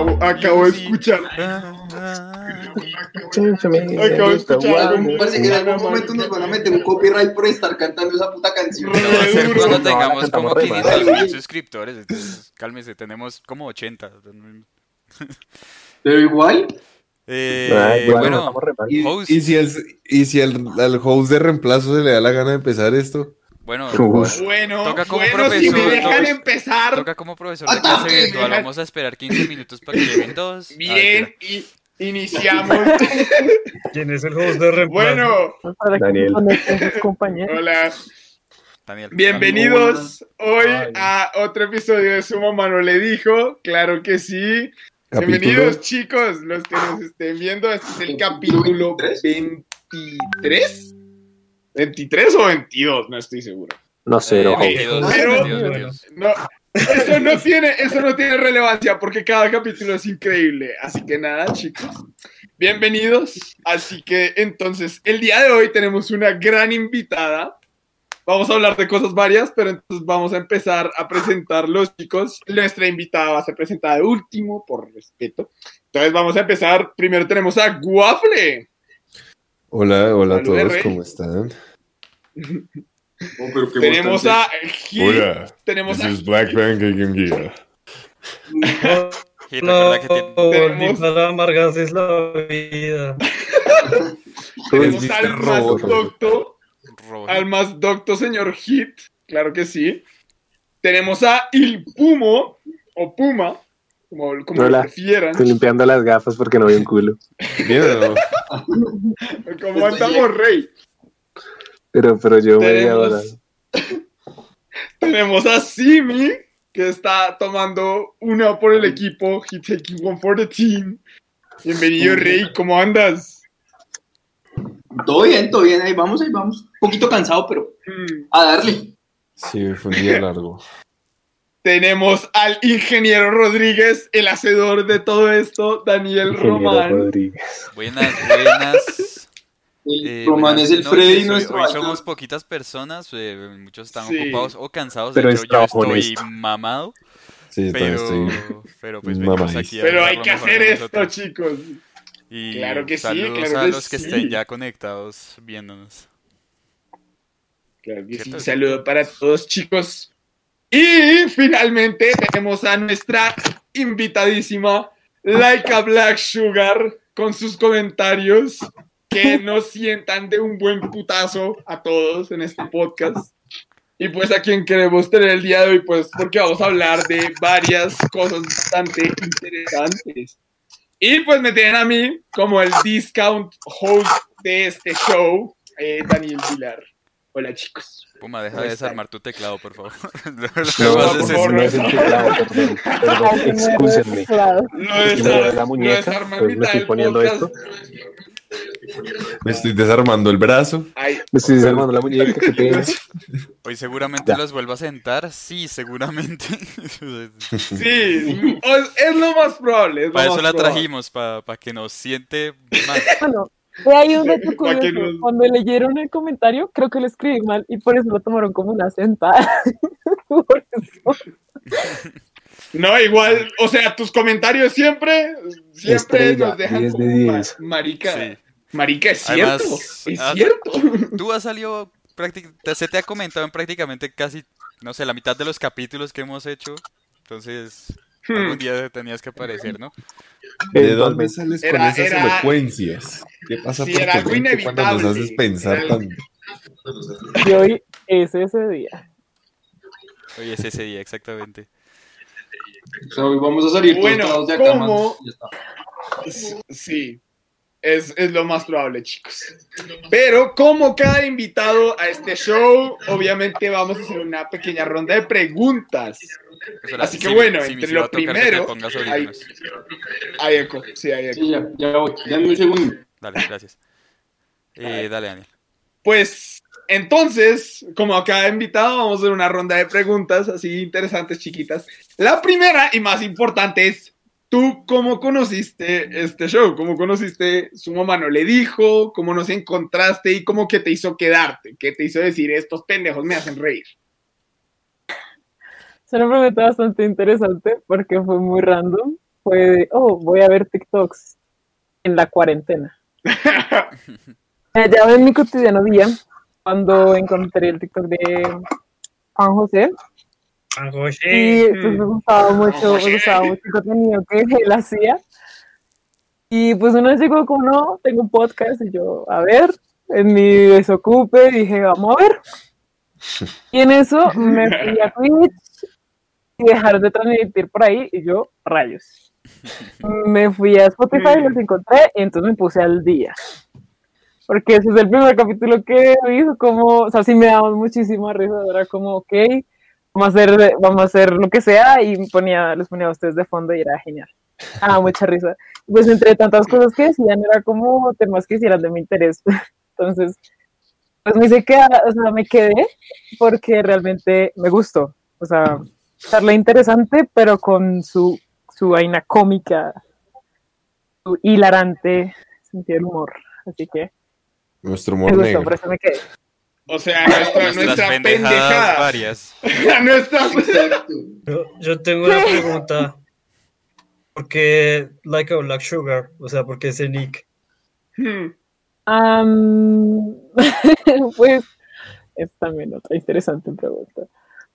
Acabo, acabo de escuchar. Acabo de escuchar. Parece que en algún momento nos van a meter un copyright por estar cantando esa puta canción. Cuando No, tengamos como cantamos re 500 mal. mil suscriptores. Entonces, cálmese, tenemos como 80. Pero igual, Eh, Ay, igual, bueno, mal. y-. ¿Y si, el, y si el, al host de reemplazo se le da la gana de empezar esto? Bueno, Uf. Bueno, Toca como bueno, si me profesor, dejan toca- empezar. toca como profesor de clase virtual. Vamos a esperar 15 minutos para que lleguen todos. Ah, Bien, y iniciamos. ¿Quién es el host de reemplazo? bueno, Para que Daniel. sus compañeros. hola. Daniel. Bienvenidos hoy Ay. a otro episodio de Su mamá no le dijo. Claro que sí. Capítulo. Bienvenidos, chicos, los que nos estén viendo. Este es el capítulo 23. ¿23 o 22? No estoy seguro. No sé, no, Eh, host. 22, Pero- 22, 22. No, eso no tiene, eso no tiene relevancia porque cada capítulo es increíble. Así que nada, chicos. Bienvenidos. Así que entonces, el día de hoy tenemos una gran invitada. Vamos a hablar de cosas varias, pero entonces vamos a empezar a presentar los chicos. Nuestra invitada va a ser presentada de último, por respeto. Entonces vamos a empezar. Primero tenemos a Guafle. Hola, hola a todos. ¿cómo están? oh, pero qué Tenemos a Gil. Tenemos a Black Pancake and Gear. Y recuerda que Tenemos- para amargarse es la vida. tenemos al más Robot. docto. Al más docto señor Hit, claro que sí. Tenemos a Il Pumo, o Puma, como, como lo Hola. prefieran. Estoy limpiando las gafas porque no veo un culo. Como andamos, Rey. Pero, pero yo media hora. Tenemos, tenemos a Simi, que está tomando una por el equipo. He taking one for the team. Bienvenido, Rey, ¿cómo andas? Todo bien, todo bien, ahí vamos, ahí vamos. Un poquito cansado, pero Mm. a darle. Sí, fue un día largo. Tenemos al ingeniero Rodríguez, el hacedor de todo esto, Daniel Ingeniero Román. Rodríguez. Buenas, buenas. El Eh, Román buenas es el. Freddy, Hoy- nuestro Hoy, somos poquitas personas, eh, muchos están Sí. ocupados o cansados. Pero de es hecho, yo estoy honesto. mamado, Sí, pero, estoy. pero pues venimos aquí a Pero hay que hacer esto, chicos. Y Claro que sí, saludos claro a que los que sí. estén ya conectados viéndonos. Claro que sí. Un saludo para todos, chicos. Y finalmente tenemos a nuestra invitadísima Laika Black Sugar con sus comentarios que nos sientan de un buen putazo a todos en este podcast. Y pues a quien queremos tener el día de hoy, pues porque vamos a hablar de varias cosas bastante interesantes. Y pues me tienen a mí como el discount host de este show, eh, Daniel Vilar. Hola chicos. Puma, deja ¿Cómo de desarmar tu teclado, por favor. No, por favor, no es el teclado, perdón. Excúsenme. Lo Es la muñeca, pues me estoy poniendo esto. Me estoy desarmando el brazo. Ay, Me estoy desarmando la muñeca que tengo. Hoy seguramente Ya. los vuelvo a sentar. Sí, seguramente. sí, es lo más probable. es lo para eso la probable. trajimos, para que nos siente más. Bueno, de ahí un dato curioso. no- Cuando leyeron el comentario, creo que lo escribí mal y por eso lo tomaron como una sentada. por eso. No, igual, o sea, tus comentarios siempre, siempre Estrella, nos dejan 10 de como ma- 10. marica. Sí. Marica, es cierto, Además, es ah, cierto. Tú has salido, se te ha comentado en prácticamente casi, no sé, la mitad de los capítulos que hemos hecho. Entonces. Algún día tenías que aparecer, ¿no? ¿De dónde sales Era- con esas era- elocuencias? ¿Qué pasa Sí, por era tu algo mente cuando nos inevitable. haces pensar Era- tan... Y hoy es ese día. Hoy es ese día, exactamente. O sea, hoy vamos a salir Bueno, todos de acá, ¿cómo? Ya está. Sí, es, es lo más probable, chicos. Pero como cada invitado a este show, obviamente vamos a hacer una pequeña ronda de preguntas. Espera, Así que sí, bueno, sí, entre lo primero, hay-. Hay eco, sí, hay eco. Sí, ya, ya voy. Dame un segundo. Dale, gracias. Eh, dale, Daniel. Pues entonces, como a cada invitado, vamos a hacer una ronda de preguntas así interesantes, chiquitas. La primera y más importante es, ¿tú cómo conociste este show? ¿Cómo conociste su mamá no le dijo? ¿Cómo nos encontraste? ¿Y cómo que te hizo quedarte? ¿Qué te hizo decir, estos pendejos me hacen reír? Es una pregunta bastante interesante porque fue muy random. fue, de, oh, voy a ver TikToks en la cuarentena. Eh, ya en mi cotidiano día, cuando encontré el TikTok de Juan José, José. y pues me gustaba mucho, me gustaba mucho el contenido que él hacía. Y pues una vez llegó como, no, tengo un podcast, y yo, a ver, en mi desocupe, dije, vamos a ver. Y en eso me fui a Twitch y dejar de transmitir por ahí, y yo, rayos. Me fui a Spotify, los encontré, y entonces me puse al día. Porque ese es el primer capítulo que hizo, como, o sea, sí me daba muchísima risa, era como, ok, vamos a hacer, vamos a hacer lo que sea, y ponía, los ponía a ustedes de fondo y era genial. Ah, mucha risa. Pues entre tantas cosas que decían, era como temas que hicieran de mi interés. Entonces, pues me hice quedar, o sea, me quedé porque realmente me gustó. O sea, charla interesante, pero con su, su vaina cómica, su hilarante sentido del humor. Así que Nuestro me humor gustó, negro. por eso me quedé. O sea, nuestra, Nuestras nuestra pendejadas pendejada. varias. nuestra... Yo, yo tengo una pregunta. ¿Por qué Like a Black Sugar? O sea, ¿por qué ese nick? Hmm. Pues es también otra interesante pregunta.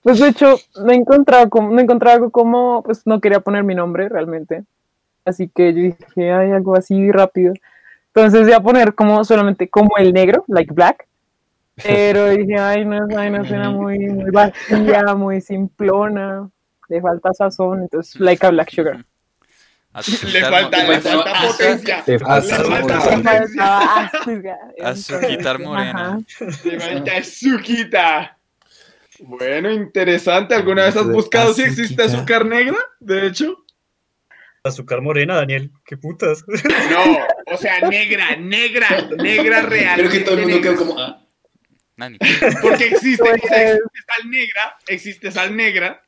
Pues de hecho, no he encontrado como, no he encontrado algo como, pues no quería poner mi nombre realmente. Así que yo dije, hay algo así rápido. Entonces voy a poner como solamente como el negro, like black. Pero dije, ay, no, ay, no suena muy, muy vacía, muy simplona, le falta sazón, entonces like a black sugar. Le falta, le falta potencia. Le falta. Azuquitar morena. Le falta azuquita. Bueno, interesante. ¿Alguna vez has buscado si existe azúcar negra? De hecho. Azúcar morena, Daniel. ¿Qué putas? No, o sea, negra, negra, negra real. Creo que todo el mundo quedó como. Nani. Porque existe, o sea, Pues- existe sal negra, existe sal negra.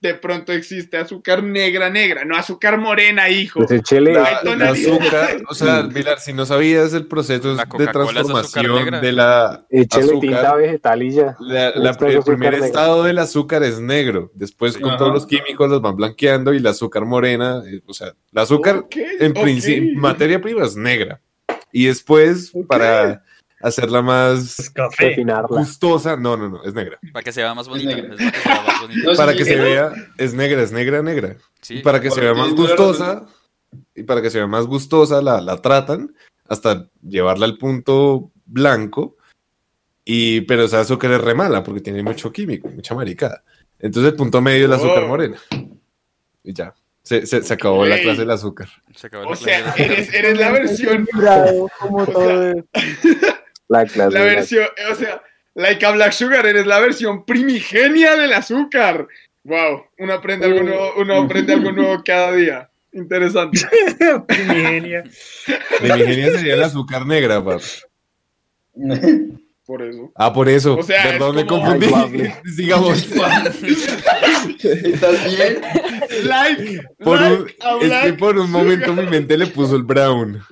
De pronto existe azúcar negra, negra, no azúcar morena, hijo. Pues. La, la azúcar, o sea, Milar, si no sabías el proceso de transformación de la tinta azúcar, vegetal y ya. la- la- es el primer negra. estado del azúcar es negro. Después, Sí. con Ajá. todos los químicos, los van blanqueando y el azúcar morena, eh, o sea, el azúcar Ok, en ok. principio, materia prima es negra. Y después, Ok. para hacerla más Es café. Gustosa, no, no, no, es negra. Para que se vea más bonita. para que se vea más bonita. No, sí, para sí, que sí. se vea, es negra, es negra, negra. Sí. Y para que se vea más la gustosa, y para que se vea más gustosa, la, la tratan hasta llevarla al punto blanco. Y, pero esa azúcar es re mala porque tiene mucho químico, mucha maricada. Entonces el punto medio es el azúcar Oh. morena. Y ya. Se, se, se acabó la clase del azúcar. Se acabó O la sea, clase. eres, eres la versión, Equilibrado, como sea, todo es. La clase. versión, o sea, like a black sugar, eres la versión primigenia del azúcar. Wow, uno aprende algo nuevo, uno aprende algo nuevo cada día. Interesante. Primigenia. Primigenia sería el azúcar negra, papi. Por eso. Ah, por eso. O sea, Perdón, es me como- confundí. Ay. Sigamos. ¿Estás bien? Like, Por un, like a es que black por un momento mi mente le puso el brown.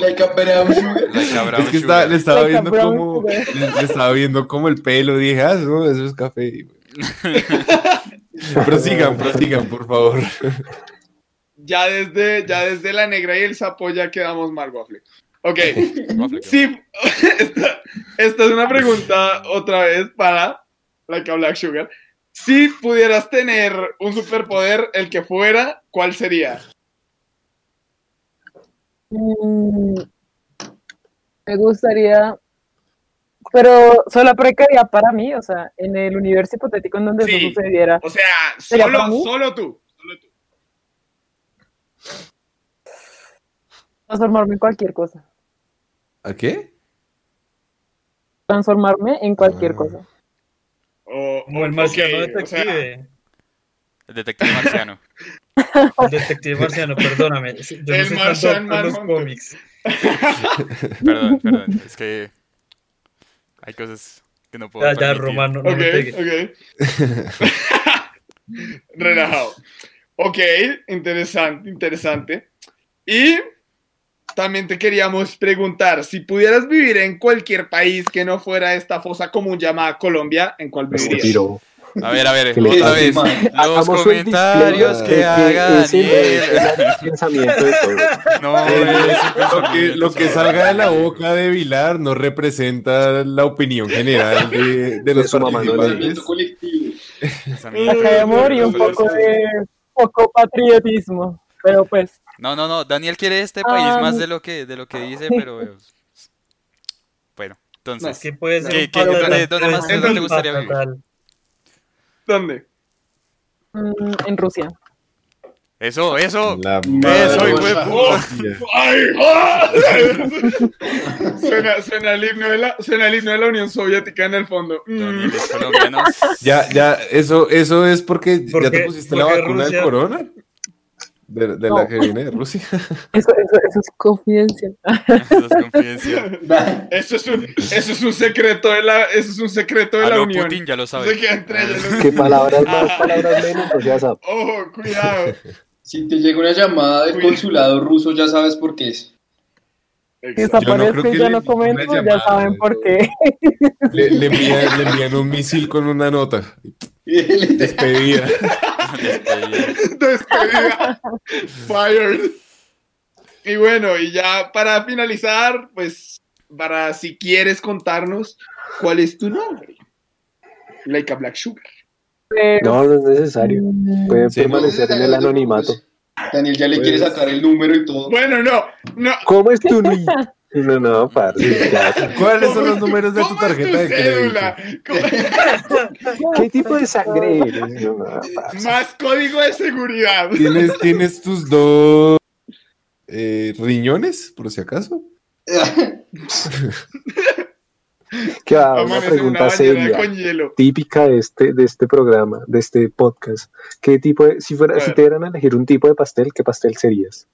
Like a brown sugar. Like a brown es que está- le estaba Like viendo como le, le estaba viendo como el pelo dije ah no eso es café prosigan prosigan por favor Ya desde, ya desde la negra y el sapo ya quedamos mal, Waffle. Ok, sí, esta, esta es una pregunta otra vez para Like a Black Sugar. Si pudieras tener un superpoder, el que fuera, ¿cuál sería? Mm, Me gustaría, pero solo precaria para mí, o sea, en el universo hipotético en donde Sí. eso sucediera. O sea, ¿Sería solo, tú. Solo tú. Transformarme en cualquier cosa. ¿a qué? Transformarme en cualquier Ah. cosa. O, el marciano o sea, detective. El detective marciano. El detective marciano, perdóname. Yo no El tanto a los cómics. Perdón, perdón. Es que hay cosas que no puedo Ya, ya. Romano, no ok, me ok. Relajado. Ok, interesante, interesante. Y también te queríamos preguntar, si pudieras vivir en cualquier país que no fuera esta fosa común llamada Colombia, ¿en cuál Se vivirías? A ver, a ver, Que otra vez. Los comentarios que de haga es el pensamiento de todos. No, es Lo que, lo salga de la boca de Vilar no representa la opinión general de, de los no le participantes. De amor y un poco de poco patriotismo. Pero pues, No, no, no. Daniel quiere este país Ah, más de lo que, de lo que dice, pero. eh, Bueno, Es entonces. que puede ser ¿Qué- qué- dónde- de- dónde más- dónde te gustaría vivir? ¿Dónde? mm, en Rusia. Eso, eso. La Eso, suena, suena, el himno de la, suena el himno de la Unión Soviética en el fondo. Mm. Ya, ya, eso, eso es porque ya te pusiste la vacuna Rusia- del corona. De, de No. la que viene de Rusia. Eso, eso, eso es confidencial. Eso es confidencial. Eso es un, eso es un secreto de la, eso es un secreto de la Unión. Putin ya lo Se sabe. queda entre ellos. ¿Qué palabras más, palabras menos? Pues ya sabes. Ojo, cuidado. Si te llega una llamada del consulado ruso, ya sabes por qué es. No desaparezco y que ya no comento, ya saben por qué. Le, le envían, le envían un misil con una nota. Despedida. Despedida. Despedida. Fired. Y bueno, y ya para finalizar, pues, para si quieres contarnos cuál es tu nombre. Leica Black Sugar. Pero, No, no es necesario. Puede Sí, no, permanecer en el anonimato. Daniel ya le quiere Pues- sacar el número y todo. Bueno, no, no. ¿Cómo es tu NUI? No, no, parce. ¿Cuáles son ¿Cómo los números de tu cómo es tarjeta de cédula? ¿Cómo- ¿Qué tipo de sangre eres? No. Más código de seguridad. ¿Tienes, ¿Tienes tus dos eh, riñones, por si acaso? Que va, una en una pregunta bañera seria, con hielo. típica de este, de este programa, de este podcast. ¿Qué tipo de, si fuera, si te dieran a elegir un tipo de pastel, ¿qué pastel serías?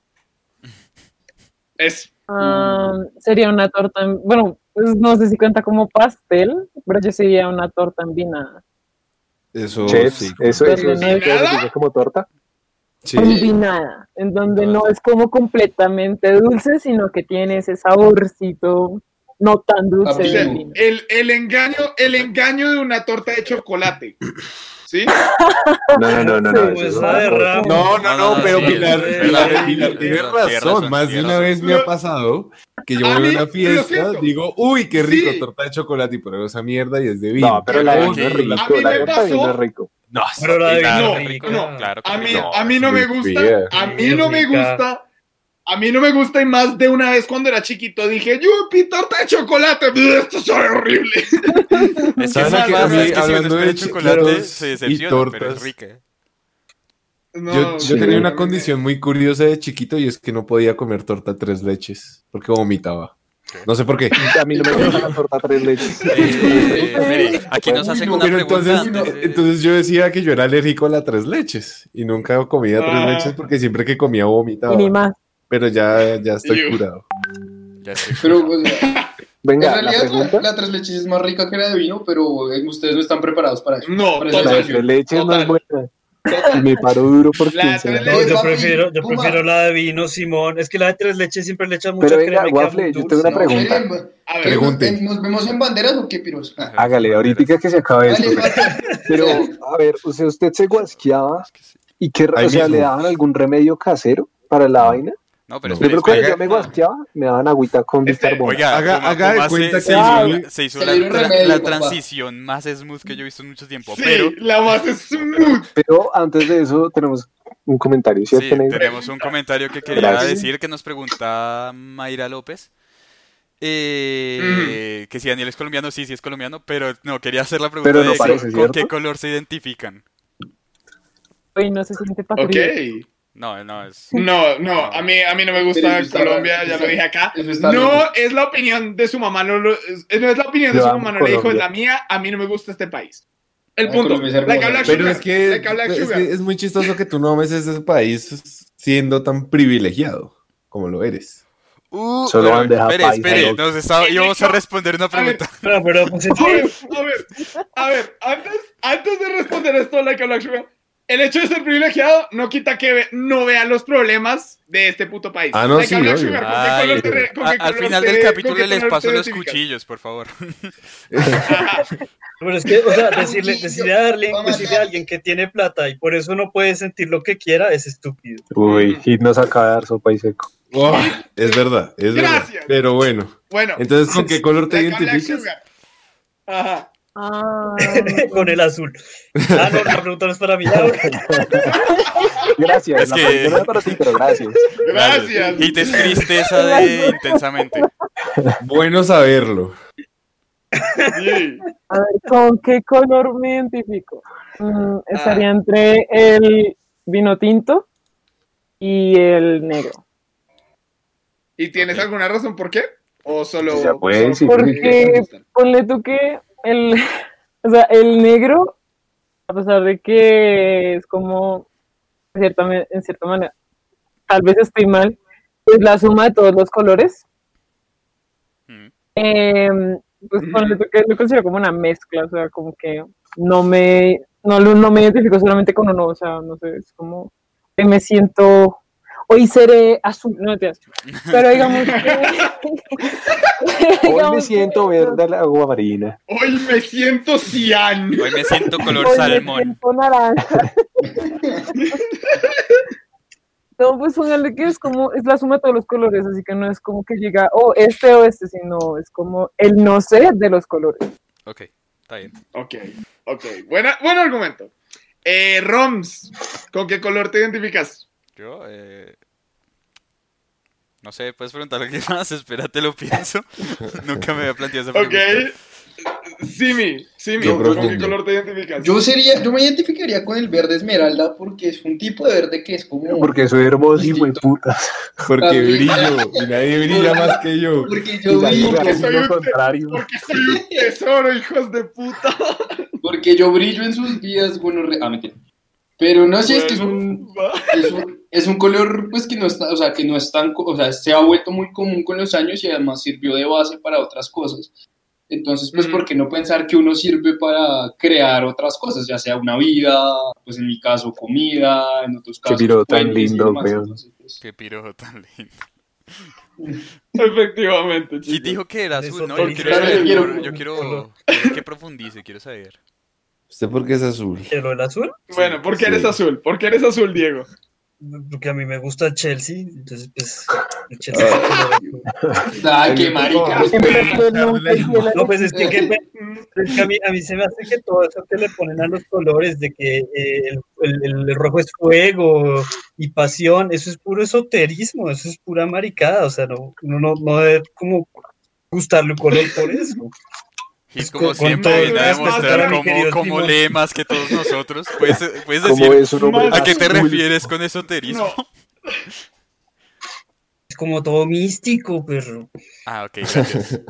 Es. ah, sería una torta, en- bueno, pues no sé si cuenta como pastel, pero yo sería una torta envinada. Eso Chefs, sí. eso, eso, es como torta. Sí. Combinada, en donde no es como completamente dulce, sino que tiene ese saborcito no tan dulce. O sea, sí. el, el engaño, el engaño de una torta de chocolate. ¿Sí? No, no, no, no, no. Sí, pues. No, no, no, No, pero sí, Pilar, es Pilar, Pilar tiene razón. razón, Más de una vez me ha pasado que yo A voy mí, a una fiesta, digo, uy, qué rico, Sí. torta de chocolate, y pruebo esa mierda y es de vino. No, pero la de vino es A rico. mí La me torta de vino pasó- es rico. No, Pero la de Claro, vino rico, rica. claro A mí, no. a mí no me gusta. A mí Sí, no me gusta. A mí no me gusta y más de una vez cuando era chiquito dije, yupi, torta de chocolate. Esto sabe horrible. Es que ¿Saben sí a mí, es que hablando de chocolate y pero es tortas. rica. No, Yo, tenía una condición muy curiosa de chiquito y es que no podía comer torta tres leches porque vomitaba. No sé por qué. A mí no me gusta la torta tres leches. Eh, mire, aquí nos hacen una Pero pregunta. entonces, entonces- entonces yo decía que yo era alérgico a la tres leches y nunca comía tres Ah. leches porque siempre que comía vomitaba. Y ni más. Pero ya, ya estoy curado. Ya estoy Pero curado. pues, en Venga, la realidad la, la tres leches es más rica que la de vino, pero eh, ustedes no están preparados para eso. No, Para La tres leches no es buena. Y me paro duro la- No, yo prefiero, yo prefiero la de vino, Simón. Es que la de tres leches siempre le echan mucha Pero venga, crema Waffle, yo tengo una ¿No pregunta. quieren? A ver, Pregunte. ¿Nos, vemos en banderas o qué, piros? Ah, Hágale, ahorita que se acabe esto. Dale. Pero, a ver, o sea, usted se guasqueaba y que, o sea, mismo. le daban algún remedio casero para la vaina. No, pero No. Yo cuando me guasqueaba, me daban agüita con Este, bicarbonato. Oiga, Haga- Puma- haga de se- cuenta se, que hizo, la- se hizo Se la, le dio un tra- remedio, la papá. transición más smooth que yo he visto en mucho tiempo. sí, Pero la más smooth. Pero antes de eso tenemos un comentario, sí, tenemos un comentario que quería Gracias. decir que nos pregunta Mayra López. Eh, Que si Daniel es colombiano, sí, sí es colombiano, pero no, quería hacer la pregunta Pero no de parece, con qué color se identifican. Hoy no se siente Ok. No, no, es... No, no, a mí, a mí no me gusta Colombia, ya lo dije acá. No loco. es la opinión de su mamá, no, lo- es- no es la opinión de Yo su mamá, no le dijo, es la mía, a mí no me gusta este país. El Ay, punto. Es hermosa. Like a Black Pero Sugar, es que, like a Black es Sugar. que es muy chistoso que tú no ames ese país siendo tan privilegiado como lo eres. Uh, Solo bueno, bandeja espere, espere, nos estaba- íbamos a responder una A ver, pregunta. No, pero pues A ver, a ver, a ver, antes, antes de responder esto, like a Black Sugar, el hecho de ser privilegiado no quita que ve- no vea los problemas de este puto país. Ah, no, sí, obvio. Sugar, ¿con qué Ay, color te re- con a- qué al final te- del capítulo les paso los cuchillos, por favor. Pero es que, o sea, decirle, decirle, a Darling, vamos decirle a alguien que tiene plata y por eso no puede sentir lo que quiera es estúpido. Uy, Hit nos acaba de dar sopa y seco. Oh, es verdad, es verdad. Gracias. Pero bueno, Bueno, entonces, ¿con qué color te identificas? Ajá. Ah, Con el azul. Ah, no, la pregunta no es para mí. Gracias, Es la que- no era para ti, pero gracias. Gracias. Y te es tristeza de intensamente. Bueno saberlo. Sí. a ver, ¿con qué color me identifico? Mm, estaría entre el vino tinto y el negro. ¿Y tienes alguna razón por qué? ¿O solo.? Ya puede solo decir, porque porque- te gustan? Ponle tú que el, o sea, el negro, a pesar de que es como, en cierta, en cierta manera, tal vez estoy mal, es la suma de todos los colores. Mm. Em, pues que lo considero como una mezcla, o sea, como que no me, no, lo- no me identifico solamente con uno, o sea, no sé, es como que me siento, hoy seré azul, no te pero digamos que... Hoy me siento verde la agua marina. Hoy me siento cian. Hoy me siento color Hoy me salmón. siento naranja. No, pues póngale que es como, es la suma de todos los colores, así que no es como que llega, oh, este o este, sino es como el no sé de los colores. Ok, está bien. Ok, ok. Buena, buen argumento. Eh, Roms, ¿con qué color te identificas? Yo, eh... No sé, puedes preguntar lo que más, espérate, lo pienso. Nunca me había planteado esa Ok. pregunta. Simi, Simi, Qué ¿con qué color te identificas? Yo sería, yo me identificaría con el verde esmeralda porque es un tipo de verde que es como. Porque soy hermoso y muy puta. Porque También. brillo y nadie brilla más que yo. Porque yo brillo, porque soy un- contrario. Porque soy un tesoro, hijos de puta. porque yo brillo en sus días, bueno, re- ah, mentira. Pero no sé, es que es un, Bueno, va. es un, es un color pues que no está, o sea, que no es tan, o sea, se ha vuelto muy común con los años y además sirvió de base para otras cosas. Entonces, pues, Ujú. ¿por qué no pensar que uno sirve para crear otras cosas, ya sea una vida, pues en mi caso comida, en otros casos piro tan lindo. Entonces, pues, Qué pirojo tan lindo. Efectivamente, Y dijo que era Eso azul, ¿no? Yo quiero saber, yo quiero- por- yo quiero, quiero que profundice, quiero saber. ¿Usted por qué es azul? ¿Que lo del azul? Bueno, ¿por qué Sí. eres azul? ¿Por qué eres azul, Diego? Porque a mí me gusta Chelsea, entonces pues el Chelsea es el color azul. Ay, qué marica. No, pues es que, que- es que a, mí, a mí se me hace que todo eso que le ponen a los colores, de que eh, el, el- el rojo es fuego y pasión, eso es puro esoterismo, eso es pura maricada, o sea, no, uno no, no debe como gustarle un color por eso. Y Es como con- siempre viene a demostrar cómo, cómo lee más que todos nosotros. ¿Puedes, puedes decir es a qué te refieres con esoterismo? No. Es como todo místico, pero Ah, ok, gracias.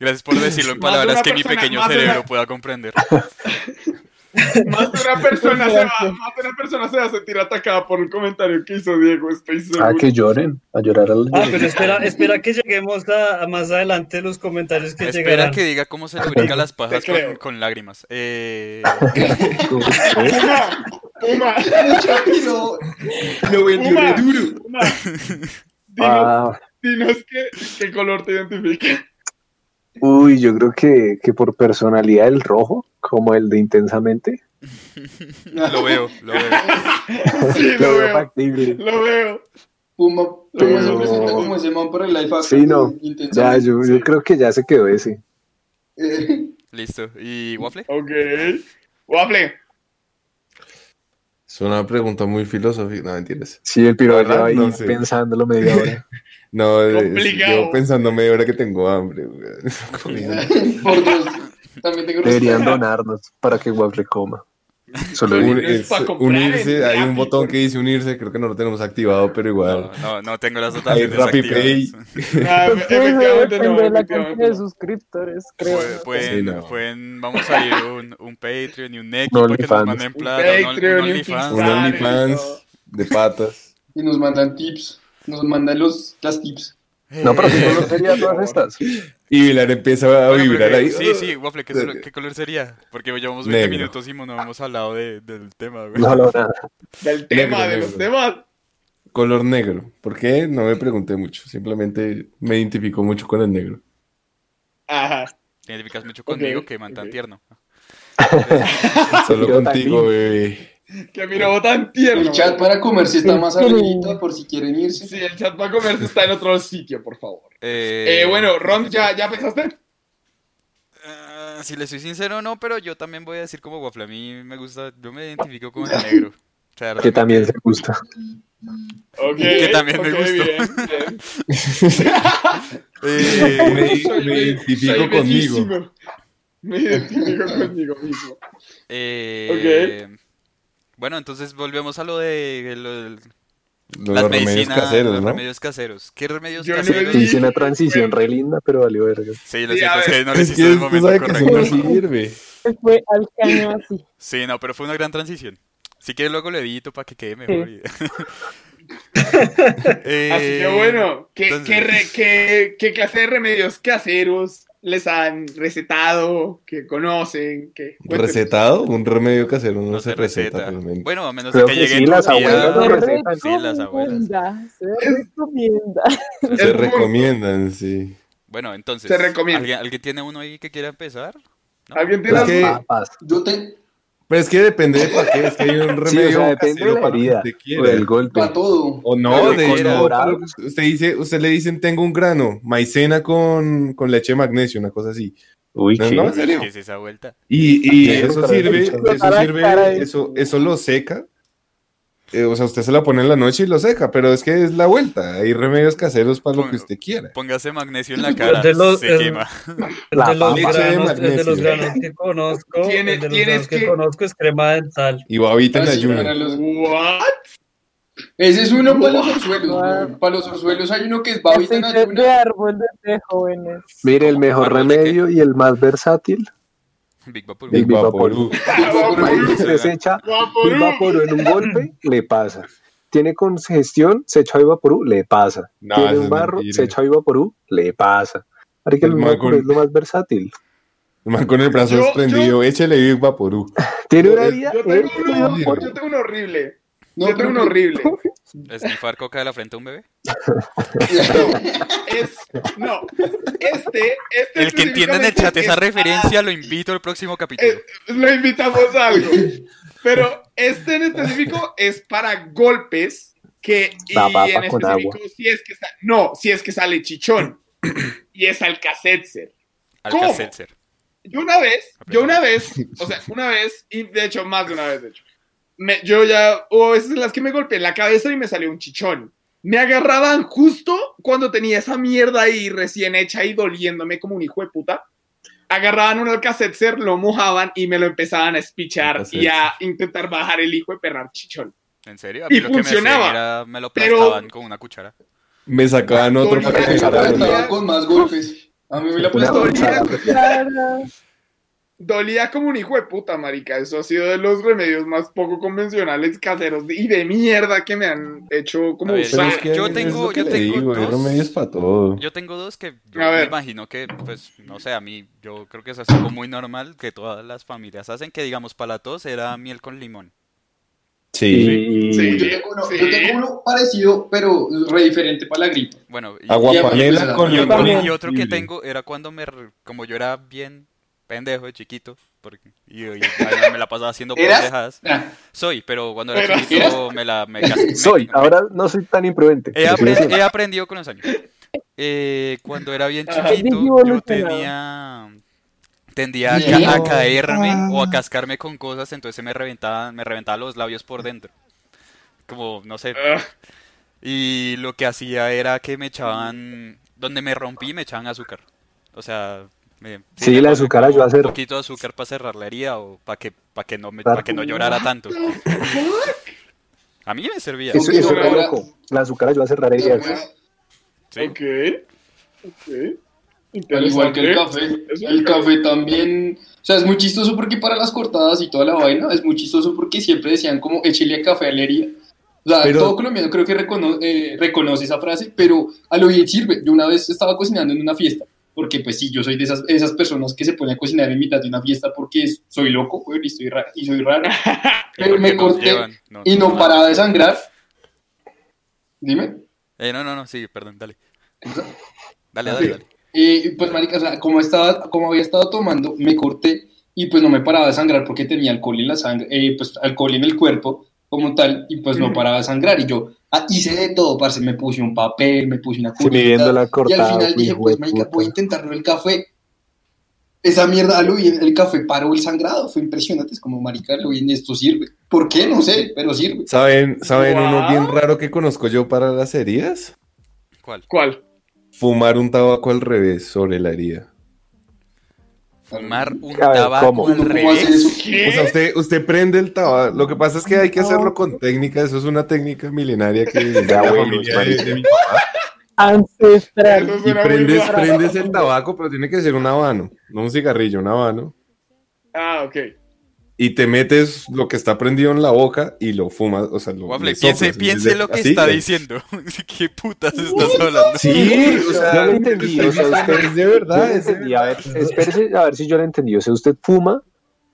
Gracias por decirlo en palabras que mi pequeño cerebro pueda comprender. Más de una persona se va, más de una persona se va a sentir atacada por un comentario que hizo Diego, estoy seguro. Ah, que lloren, a llorar al Ah, pero espera, espera que lleguemos a, a más adelante los comentarios que Espera llegarán. que diga cómo se lubrica las pajas con, con lágrimas. Eh, Puma, Puma, Lo, lo vendió duro. Puma. Dinos, Ah, dinos qué, qué color te identifica. uy, yo creo que, que por personalidad el rojo, como el de Intensamente, lo veo, lo veo. Sí, lo lo veo factible. lo veo. Puma, Puma se Pero- presenta como ese man para el live action. Sí, no, Ya, yo, yo creo que ya se quedó ese. Listo. ¿Y Waffle? Ok. Waffle. Es una pregunta muy filosófica. No, mentiras. Sí, el piro lleva ahí no sé. pensándolo media hora. No, es- Complicado. yo pensando media hora que tengo hambre. Por dos. También tengo Deberían donarnos para que Waffle coma. Solo unirse, hay un botón que dice unirse, creo que no lo tenemos activado, pero igual. No, no, no tengo las Hay dotaciones Rappi activadas. Pay. Ah, Pues efectivamente no, la cantidad de no. suscriptores, creo. Pueden, Sí, no. pueden, vamos a ir un, un Patreon y un Nequi Un para que nos manden plata, un, Patreon un OnlyFans. OnlyFans de patas. Y nos mandan tips. Nos mandan los, las tips. No, pero ¿qué Eh, color sería todas estas? Y Vilar empieza a Bueno, vibrar que- ahí. Sí, sí, Waffle, ¿qué, color sería? Porque llevamos 20 Negro. minutos y no hemos hablado de- del tema, güey. No, no, nada. Del tema, Negro, de negro. los temas. Color negro. ¿Por qué? No me pregunté mucho. Simplemente me identifico mucho con el negro. Ajá. Te identificas mucho conmigo, que man tan tierno. Solo Yo contigo, también. bebé. Que miro tan tierno. El chat para comer si está más arribita por si quieren irse. Sí, el chat para comerse está en otro sitio, por favor. Eh, Eh, bueno, Rom, ¿ya, ¿ya pensaste? ah, si le soy sincero, no, pero yo también voy a decir como Waffle. A mí me gusta, yo me identifico con el negro. O sea, Que también se gusta. Ok. Que también me ok, gustó. bien, bien. Eh, Me- Soy me identifico conmigo. bellísimo. Me identifico conmigo mismo. eh, Bueno, entonces volvemos a lo de lo del- Los las remedios medicinas, caseros, los ¿no? remedios caseros. ¿Qué remedios Yo caseros? Hice una transición re linda, pero valió verga. Sí, lo Sí, siento, que no le hiciste el momento sabe que eso correcto. no sirve. Se fue al caño así. Sí, no, pero fue una gran transición. Si quieres luego lo edito para que quede mejor. y- Eh, Así que bueno, ¿qué, entonces- qué, re- qué- qué clase de remedios caseros les han recetado, que conocen? Que cuéntenos. ¿Recetado? Un remedio casero no, No se se receta, receta. realmente. Bueno, a menos Creo de que que llegue sí, las abuelas lo Se recetan. Sí, las abuelas. recomienda, se recomienda. Recomiendan, sí. Bueno, entonces, Se recomienda. ¿alguien, alguien tiene uno ahí que quiera empezar? ¿No? ¿Alguien tiene Es que-. Yo te. Pero es que depende de para qué. Es que hay un Sí, o remedio sea, depende de la para lo que herida usted o quiera. del golpe. Para todo. O no, Pero de dorado. usted dice, usted le dicen tengo un grano, maicena con, con leche de magnesio, una cosa así. Uy, No, en serio. ¿Qué es esa vuelta? Y, y eso sirve, eso sirve, de- eso, eso lo seca. Eh, o sea, usted se la pone en la noche y lo seca, pero es que es la vuelta. Hay remedios caseros para lo que usted quiera. Póngase magnesio en la cara, de los- se el- quema. El La de los leche de granos, el de los magnesio. granos que conozco, Tiene- el de los granos que, que- conozco es crema dental. Y babita en Así, ayuno. para los- ¿What? Ese es uno para los orzuelos. Para los orzuelos hay uno que es babita en Aceite de ayuna. árbol de té, jóvenes. Mire, el mejor ¿Árbol de remedio y el más versátil. Big Vapor. Big Big Vaporú. Se les echa Big Vaporú en un golpe, le pasa. Tiene congestión, se echa Big Vaporú, le pasa. No, Tiene un barro, mentira. se echa Big Vaporú, le pasa. Así que el Vaporú es lo más versátil. El man con el brazo Yo- desprendido, échele Big Vaporú. Tiene una herida, Yo tengo uno, Vaporú. yo tengo uno horrible. No, yo tengo pero uno que- horrible. ¿Esnifar coca de la frente a un bebé? Es, no, este, este El que entienda en el chat esa es- referencia lo invito al próximo capítulo. eh, lo invitamos a algo. Pero este en específico es para golpes que y La papa en con específico si es que no, si es que sale chichón y es Alka-Seltzer. ¿cómo? Alka-Seltzer. Yo una vez, yo una vez, o sea, una vez, y de hecho más de una vez, de hecho, me, yo ya, hubo veces en las que me golpeé en la cabeza y me salió un chichón. Me agarraban justo cuando tenía esa mierda ahí recién hecha y doliéndome como un hijo de puta. Agarraban un alcacelser, lo mojaban y me lo empezaban a espichar y a intentar bajar el hijo de perrar chichón. ¿En serio? A Y lo que me funcionaba. era me lo aplastaban con una cuchara. Me sacaban otro para que me con más golpes. A mí me la. Dolía como un hijo de puta, marica. Eso ha sido de los remedios más poco convencionales caseros y de mierda que me han hecho como ver, usar. Pero es que Yo tengo- yo tengo digo, dos. remedios para todo. Yo tengo dos que yo me imagino que, pues, no sé, a mí, yo creo que eso es algo muy normal que todas las familias hacen, que digamos para la tos era miel con limón. Sí. Sí. Yo tengo, uno, Sí. yo tengo uno parecido, pero re diferente para la gripe. Bueno, y, Agua Y- panela y- con y otro, limón. también. y otro que tengo era cuando me, como yo era bien pendejo de chiquito, porque, y, y me- me la pasaba haciendo pendejadas. Ah, Soy, pero cuando era ¿Eras? chiquito me la... Me, me- soy, me- ahora no soy tan imprudente. He, he aprendido con los años. Eh, cuando era bien Ajá. chiquito, yo tenía. Tendía a, a caerme o a cascarme con cosas, entonces me reventaban, me reventaban los labios por dentro. Como, no sé. Ah, Y lo que hacía era que me echaban. Donde me rompí, me echaban azúcar. O sea. Me, Sí, ponían azúcar ayuda a hacer- Un poquito de azúcar para cerrar la herida o para que, para que, no me, para que no llorara tanto. A mí me servía. Eso, eso es loco. La azúcar ayuda a cerrar heridas. Sí. Ok. Ok. Al igual que el café. El café también. O sea, es muy chistoso porque para las cortadas y toda la vaina, es muy chistoso porque siempre decían como échele café a la herida. O sea, Pero- todo colombiano creo que recono- eh, reconoce esa frase, pero a lo bien sirve. Yo una vez estaba cocinando en una fiesta porque pues sí, yo soy de esas, esas personas que se ponen a cocinar en mitad de una fiesta porque soy loco, güey, y, estoy ra- y soy raro. Pero me corté y no paraba de sangrar. Dime. Eh, no, no, no, sí, perdón, dale. Dale, dale, dale. Eh, pues, marica, o sea, como, estaba, como había estado tomando, me corté y pues no me paraba de sangrar porque tenía alcohol en la sangre, eh, pues alcohol en el cuerpo como tal, y pues no paraba de sangrar. Y yo ah, hice de todo, parce, me puse un papel, me puse una Sí, midiendo la y al cortada, final dije, pues, marica, voy a intentarlo el café. Esa mierda, lo vi, el café paró el sangrado, fue impresionante, es como, marica, lo vi, esto sirve. ¿Por qué? No sé, pero sirve. ¿Saben, ¿saben uno bien raro que conozco yo para las heridas? ¿Cuál? ¿Cuál? Fumar un tabaco al revés sobre la herida. Fumar un ver, tabaco ¿cómo? al. O sea, usted, usted prende el tabaco. Lo que pasa es que hay que hacerlo con técnica. Eso es una técnica milenaria que de la abuelos, familia de, de mi papá. Ancestral. Y prendes, prendes el tabaco, pero tiene que ser un habano, no un cigarrillo, un habano. Ah, ok. Y te metes lo que está prendido en la boca y lo fumas, o sea, lo Waffle, piense, piense lo que así, está diciendo. ¿Qué putas estás hablando? Sí, o sea, Yo lo entendí, o sea, usted- es de verdad, es de a ver, espérese a ver si yo lo entendí. O sea, usted fuma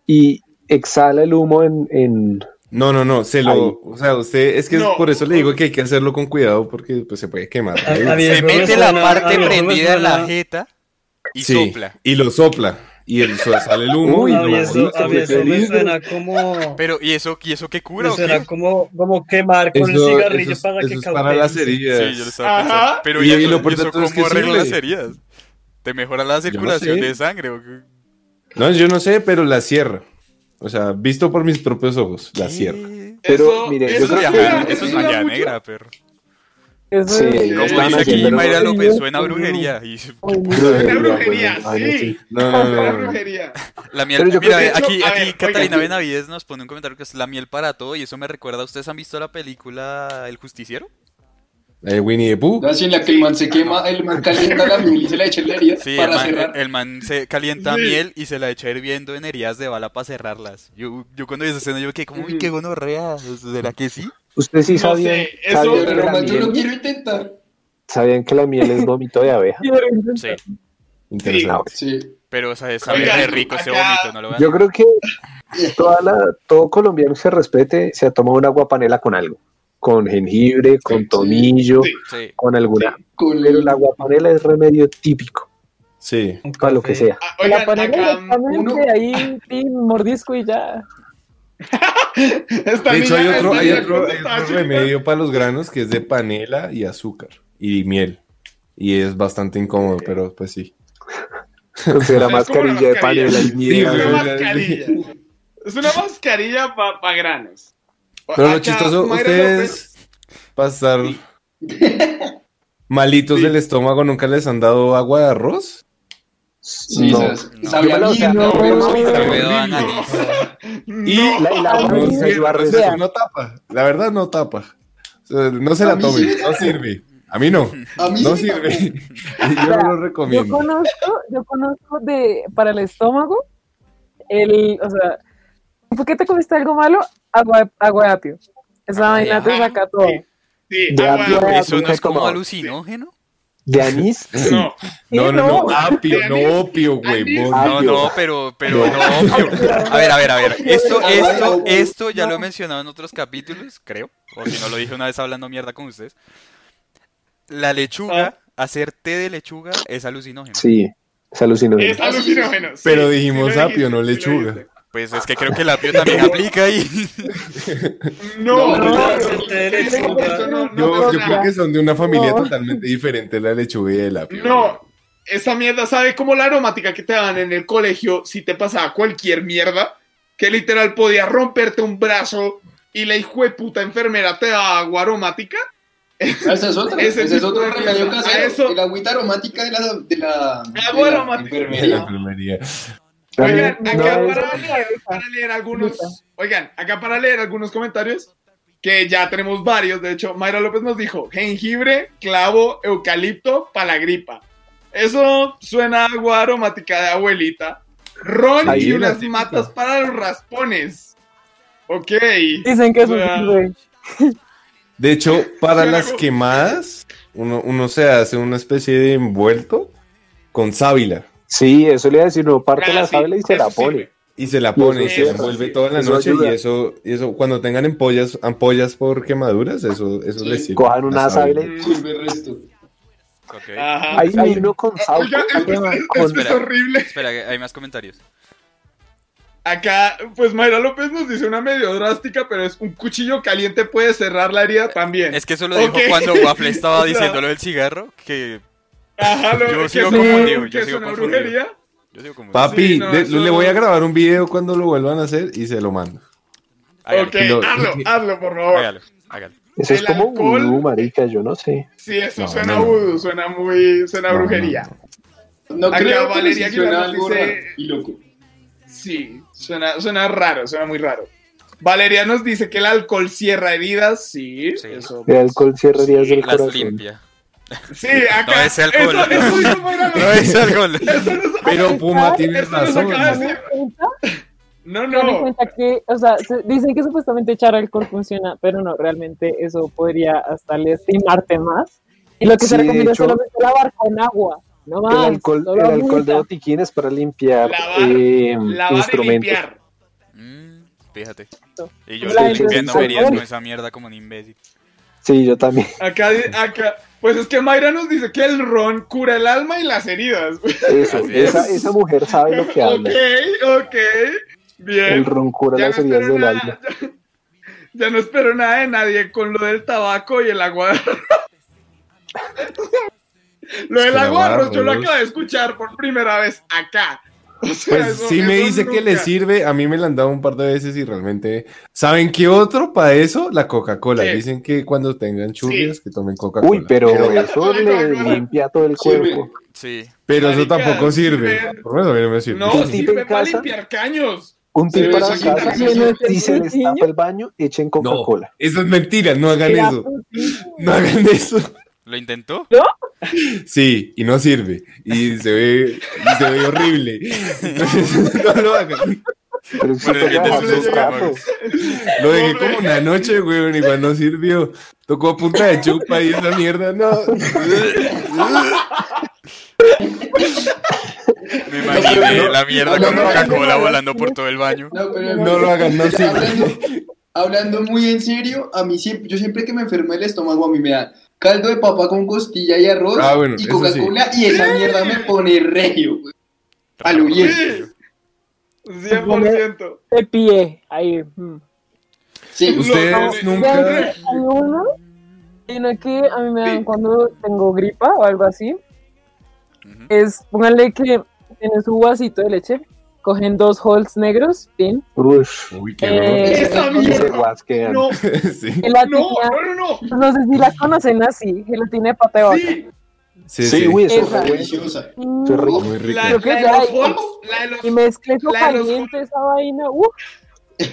y exhala el humo en, en- No, no, no, se Ahí. lo, o sea, usted, es que No. por eso le digo que hay que hacerlo con cuidado porque pues se puede quemar. Se mete la parte prendida en la jeta y Sí, sopla. y lo sopla y el, sale el humo Uy, y A mí lo- eso, a mí eso me suena como... Pero, ¿y eso, ¿y eso qué cura Me o qué? suena como, como quemar con Eso- el cigarrillo eso es- para eso que es para las heridas. Sí, yo lo estaba Ajá. pensando. Pero, Y- ¿y, y eso, lo y eso todo es que arregla las heridas? ¿Te mejora la no circulación sé. de sangre o qué? No, yo no sé, pero la cierra. O sea, visto por mis propios ojos, la cierra. Pero, Eso- mire, yo eso creo Eso, que- suena- eso es suena magia negra, perro. Eso Sí, Como dice aquí Mayra López, suena a brujería. Y Suena brujería, sí. No, no, no, Suena no, no. brujería. la miel, mira, aquí, Catalina. Benavides nos pone un comentario que es la miel para todo y eso me recuerda, ¿ustedes han visto la película El Justiciero? Eh, Winnie the Pooh. Así en la que el man se quema, el man calienta la miel y se la echa en la herida Sí, el para man, cerrar. el man se calienta Sí. miel y se la echa hirviendo en heridas de bala para cerrarlas. Yo, yo cuando vi esa escena yo quedé como, uy, qué gonorrea, ¿será que sí? Usted sí No sabía, sé, eso- Pero la yo lo quiero intentar. sabían que la miel es vómito de abeja. Sí, Interesante. Sí. pero o sea, sabe Oigan, re rico ese vómito, no lo vean. Yo creo que toda la, todo colombiano que se respete se ha tomado una guapanela con algo. Con jengibre, con Sí, tomillo, Sí. Sí. con alguna. Con Pero la guapanela es remedio típico Sí. Un para lo que sea. Ah, La Oigan, panela acá uno- ahí, pin, mordisco y ya. esta De hecho, hay otro, hay otro, hay otro remedio para los granos que es de panela y azúcar y miel. Y es bastante incómodo, pero pues sí. Es como una mascarilla de panela y Es mierda. una mascarilla. Es una mascarilla para granos. Pero lo chistoso, ustedes para estar malitos Sí. del estómago, ¿nunca les han dado agua de arroz? Sí, No. Yo. Y No. La, no, tapa. La verdad no tapa. No se la sí. no sirve. A mí no. A mí No sí sirve. yo no lo Yo recomiendo. conozco, yo conozco de, para el estómago, el, o sea, ¿por qué te comiste algo malo? Agua, agua de apio. Esa vaina te saca todo. Sí, sí, De agua- apio. ¿Eso no es como alucinógeno? De anís, sí. No. No, no, apio, ¿no? opio. Ah, No, no, pero, pero no, obvio. A ver, a ver, a ver. Esto, esto, esto ya lo he mencionado en otros capítulos, creo. O si no lo dije una vez hablando mierda con ustedes. La lechuga, hacer té de lechuga es alucinógeno. Sí, es alucinógeno. Es alucinógeno. sí, Pero dijimos apio, no lechuga. Pues es que creo que el apio también aplica ahí. No, No, no, no, Yo, creo que son de una familia No. totalmente diferente la lechuga y el apio. No, esa mierda sabe como la aromática que te dan en el colegio si te pasaba cualquier mierda, que literal podía romperte un brazo y la hijo de puta enfermera te da agua aromática. Esa es otra, Ese ese es otro remedio casero. Eso- El agüita aromática de la, de la, de la la enfermería. Oigan, acá no, para leer, para leer algunos, oigan, acá para leer algunos comentarios, que ya tenemos varios, de hecho, Mayra López nos dijo, jengibre, clavo, eucalipto, para la gripa. Eso suena a agua aromática de abuelita. Ron Ahí y unas matas para los raspones. Ok. Dicen que sea, sirve. De hecho, para las quemadas, uno, uno se hace una especie de envuelto con sábila. Sí, eso le iba a decir, no parte Ah, la sí, sábila y se la sí. pone. Y se la pone y se sí. envuelve toda la noche ayuda. y eso, y eso, cuando tengan ampollas, ampollas por quemaduras, eso, eso Sí. les sirve. Cojan una La sábila. Sirve el resto. Ok. Ajá. Hay, uno con sauco. Oiga, esto, es- horrible. Espera, hay más comentarios. Acá, pues Mayra López nos dice una medio drástica, pero es un cuchillo caliente puede cerrar la herida también. Es que eso lo dijo cuando Waffle estaba O sea- diciendo lo del cigarro, que Ajá, lo, Yo que sigo confundido, yo que sigo confundido. brujería. yo digo como... Papi, Sí, no, de- eso- le voy a grabar un video cuando lo vuelvan a hacer y se lo mando. Hágale, Ok, Lo- hazlo, hazlo, por favor. hágale, hágale. Eso es como alcohol- vudú, marica, yo no sé. Sí, eso No, suena no, vudú, suena muy, suena No, brujería. no, creo, sí suena algo dice- raro y loco. Sí, suena, suena raro, suena muy raro. Valeria nos dice que el alcohol cierra heridas, sí, Sí. eso. El alcohol cierra heridas Sí, del Las corazón. limpia. Sí, acá. No es alcohol. Eso, eso No es alcohol. Eso no es- Pero Puma tiene no razón. No, no. cuenta que, o sea, se- dicen que supuestamente echar alcohol funciona, pero no, realmente eso podría hasta lastimarte más. Y lo que Sí, se recomienda es hecho- solamente lavar con agua, no más. El alcohol, el alcohol de agüita. botiquín es para limpiar Lavar, eh, Lavar y instrumentos. limpiar. Mm, fíjate. Y yo limpiando heridas con esa mierda como un imbécil. Sí, yo también. Acá, acá. Pues es que Mayra nos dice que el ron cura el alma y las heridas. Eso, esa, esa mujer sabe lo que habla. Ok, ok. Bien. El ron cura Ya no, las heridas del nada, alma. ya, ya no espero nada de nadie con lo del tabaco y el agua de arroz. Lo del que el agua de agua de arroz yo lo acabo de escuchar por primera vez acá. O sea, Pues eso- sí me dice que le nunca. sirve, a mí me la han dado un par de veces y realmente... ¿Saben qué otro para eso? La Coca-Cola. Sí. Dicen que cuando tengan churrias que tomen Coca-Cola. Uy, pero Pero- eso le limpia todo el cuerpo. Sí. Pero eso tampoco sirve. sirve. Por lo menos a mí no me sirve. No, sirve en para casa. limpiar caños. Un tip Sí, para casa, si se les tapa el baño, echen No, Coca-Cola. eso es mentira, no hagan eso. No hagan eso. ¿Lo intentó? Sí, y no sirve. Y se ve, y se ve horrible. Entonces, no lo hagan. Pero Bueno, trapos. Lo dejé como una noche, weón, y cuando no sirvió. Tocó a punta de chupa y esa mierda, no. Me imaginé la mierda con No, no, Coca-Cola no, no, volando por todo el baño. No, pero No lo hagan, no sirve. hablando, hablando muy en serio, a mí siempre, yo siempre que me enfermo el estómago, a mí me da caldo de papa con costilla y arroz Ah, bueno, y Coca-Cola y esa mierda me pone regio. güey. A lo bien. Sí. 100%. de pie, ahí. mm. Sí, Ustedes No, nunca. Hay uno, hay uno que a mí me dan Sí. cuando tengo gripa o algo así. Es, pónganle que tienen su vasito de leche, cogen dos holes negros, pin, Uy, qué Eh, Esa mierda. guasquean. No. Sí, gelatina, no, no, no, no. no sé si la conocen así, gelatina de pata de vaca. Sí, sí, Sí, sí. uy, eso Esa. deliciosa. Mm, rico. Muy rico. la, que la de los Halls, la de los, Y mezclé eso caliente esa vaina, uf,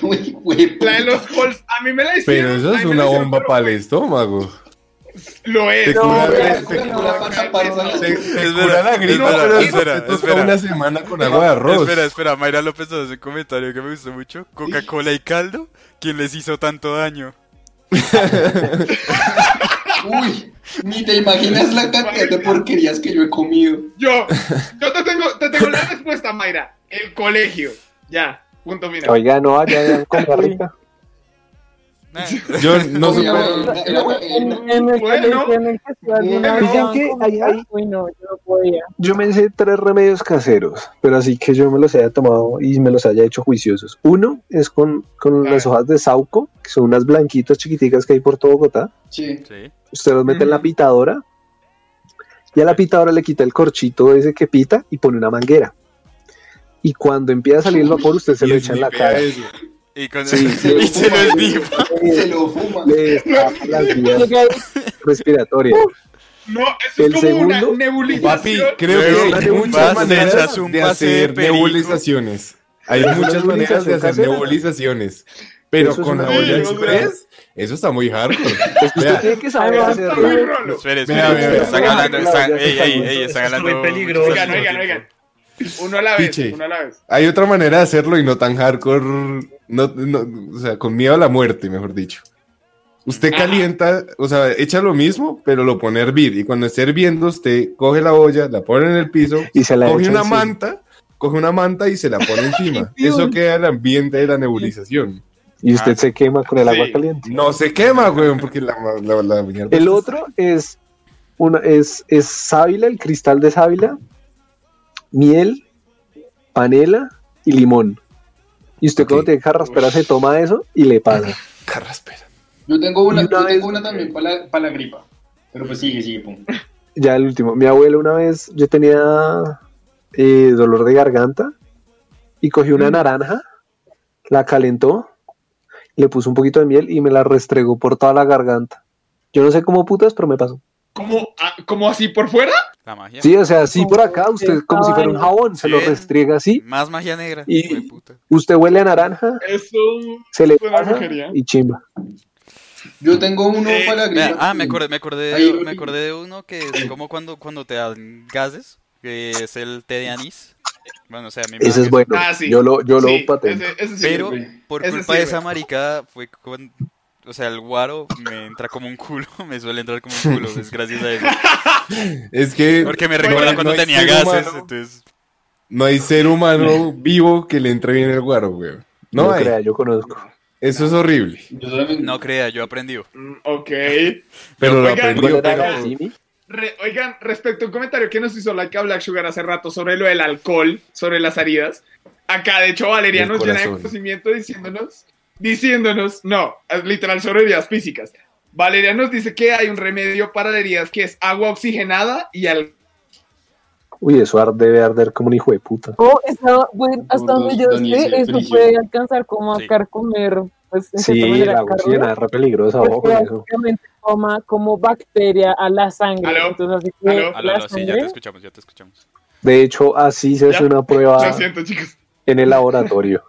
Uy, güey, la de los Halls, a mí me la hicieron. Pero eso es una bomba para el estómago. Lo es. Te No, cura, la gripa, espera, pero espera, te espera. una semana con agua de arroz. Espera, espera, Mayra López nos hace un comentario que me gustó mucho. Coca-Cola y caldo, ¿quién les hizo tanto daño? Uy, ni te imaginas la cantidad de porquerías que yo he comido. Yo, yo te tengo, te tengo la respuesta, Mayra. El colegio. Ya, punto final. Oiga, no, allá en comida rica. Yo no no, yo no podía. Yo me sé tres remedios caseros, pero así que yo me los haya tomado y me los haya hecho juiciosos. Uno es con, con las hojas de sauco, que son unas blanquitas chiquiticas que hay por todo Bogotá. Sí. Sí. Usted los mete en la pitadora y a la pitadora le quita el corchito ese que pita y pone una manguera. Y cuando empieza a salir el vapor, usted se lo echa en la cara. eso. Y, con... Sí, Se lo y se fuma, los. Se lo fuma. Le las vías respiratorias. No, eso El es como una segundo, nebulización. Papi, creo Luego, que hay muchas maneras un de hacer nebulizaciones. Hay ¿Una muchas maneras de hacer nebulizaciones. Pero Eso es con una la olla express, eso está muy hardcore. Usted tiene que saber hacerlo. Espera, espera, están hablando, están, ey, ey, ey, están Esto es hablando. muy peligroso. Oigan, oigan, oigan. Uno a la vez, Piche. uno a la vez. Hay otra manera de hacerlo y no tan hardcore. No, no, o sea, con miedo a la muerte, mejor dicho. Usted calienta, o sea, echa lo mismo, pero lo pone a hervir. Y cuando esté hirviendo, usted coge la olla, la pone en el piso, Y se la coge una encima. manta, coge una manta y se la pone encima. Eso queda el ambiente de la nebulización. Y usted Ah. se quema con el agua Sí. caliente. No se quema, weón, porque la, la, la mierda El otro es una es, es sábila, el cristal de sábila, miel, panela y limón. Y usted Ok. cuando tiene carraspera se toma eso y le pasa. Carraspera. Yo tengo una, una yo vez- tengo una también para la, para la gripa. Pero pues sigue, sigue, pum. Ya el último. Mi abuela una vez, yo tenía eh, dolor de garganta y cogí una naranja, la calentó, le puso un poquito de miel y me la restregó por toda la garganta. Yo no sé cómo putas, pero me pasó. ¿Cómo, ah, ¿Cómo así por fuera? La magia. Sí, o sea, así por acá, usted como si fuera un jabón, se lo restriega así, Más magia negra. Y- usted huele a naranja, Eso. se le brujería. y chimba. Yo tengo uno Eh, para la ah, me acordé, me acordé, Ahí, de, me acordé de uno que es como cuando, cuando te dan gases, que es el té de anís. Bueno, o sea, a mí me Ese es bueno. Ah, sí. Yo lo, yo lo Sí, patento. ese- ese sí Pero sirve. por Ese culpa de esa marica fue con... O sea, el guaro me entra como un culo, me suele entrar como un culo, es gracias a eso. Es que Porque me recuerda cuando no tenía gases, humano- entonces... no hay ser humano vivo que le entre bien el guaro, weón. No, No hay. crea, yo conozco. Eso es horrible. Yo No crea, yo aprendí. Mm, Ok. Pero lo. Re- oigan, respecto a un comentario que nos hizo Laika Black Sugar hace rato sobre lo del alcohol, sobre las heridas, acá de hecho Valeria El nos llena de conocimiento diciéndonos, diciéndonos, no, es literal sobre heridas físicas. Valeria nos dice que hay un remedio para las heridas que es agua oxigenada y al Uy, eso ar- debe arder como un hijo de puta. Oh, eso, bueno, hasta donde yo sé, eso puede alcanzar como a Sí. carcomer, pues, Sí, la oxigenada es re peligrosa, ojo eso. básicamente toma como bacteria a la sangre. ¿Aló? Entonces, así que ¿Aló? Aló, aló, sí, ya te escuchamos, ya te escuchamos. De hecho, así se hace Ya. una prueba Lo siento, chicos. en el laboratorio.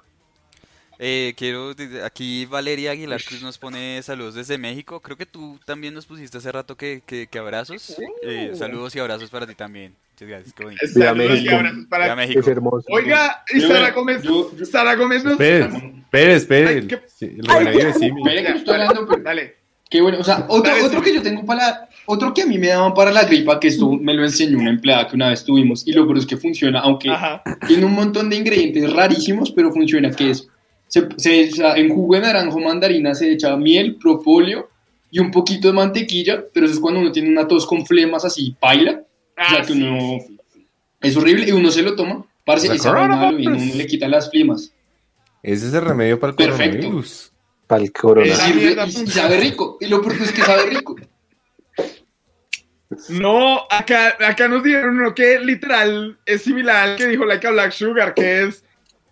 Eh, quiero, aquí Valeria Aguilar Cruz nos pone saludos desde México. Creo que tú también nos pusiste hace rato que, que, que abrazos. Eh, saludos y abrazos para ti también. Muchas gracias, qué bonito. Viva Saludos y México. abrazos para- Viva México. Es hermoso. Oiga, y Sara Gómez, yo- yo- Sara Gómez nos... Espere, espere, qué- Sí, el remedio de Simi. Espere que estoy hablando, pero- Dale. Qué bueno, o sea, otro, Dale, otro sí. que yo tengo para, otro que a mí me daban para la gripa, que esto me lo enseñó una empleada que una vez tuvimos, y lo creo es que funciona, aunque Ajá. tiene un montón de ingredientes rarísimos, pero funciona, que es, se, se- en jugo de naranja o mandarina se echa miel, propóleo y un poquito de mantequilla, pero eso es cuando uno tiene una tos con flemas así, paila, o sea, Ah, que sí, uno, sí, sí, sí. es horrible, y uno se lo toma, parce, La esa vaina lo coronavirus. viene, uno le quita las flemas, Ese es el remedio para el Perfecto. coronavirus. Para el y, corona. Esa sirve- mierda y- y sabe rico, y lo peor es que sabe rico. No, acá, acá nos dieron uno que literal es similar al que dijo Laika Black Sugar, que es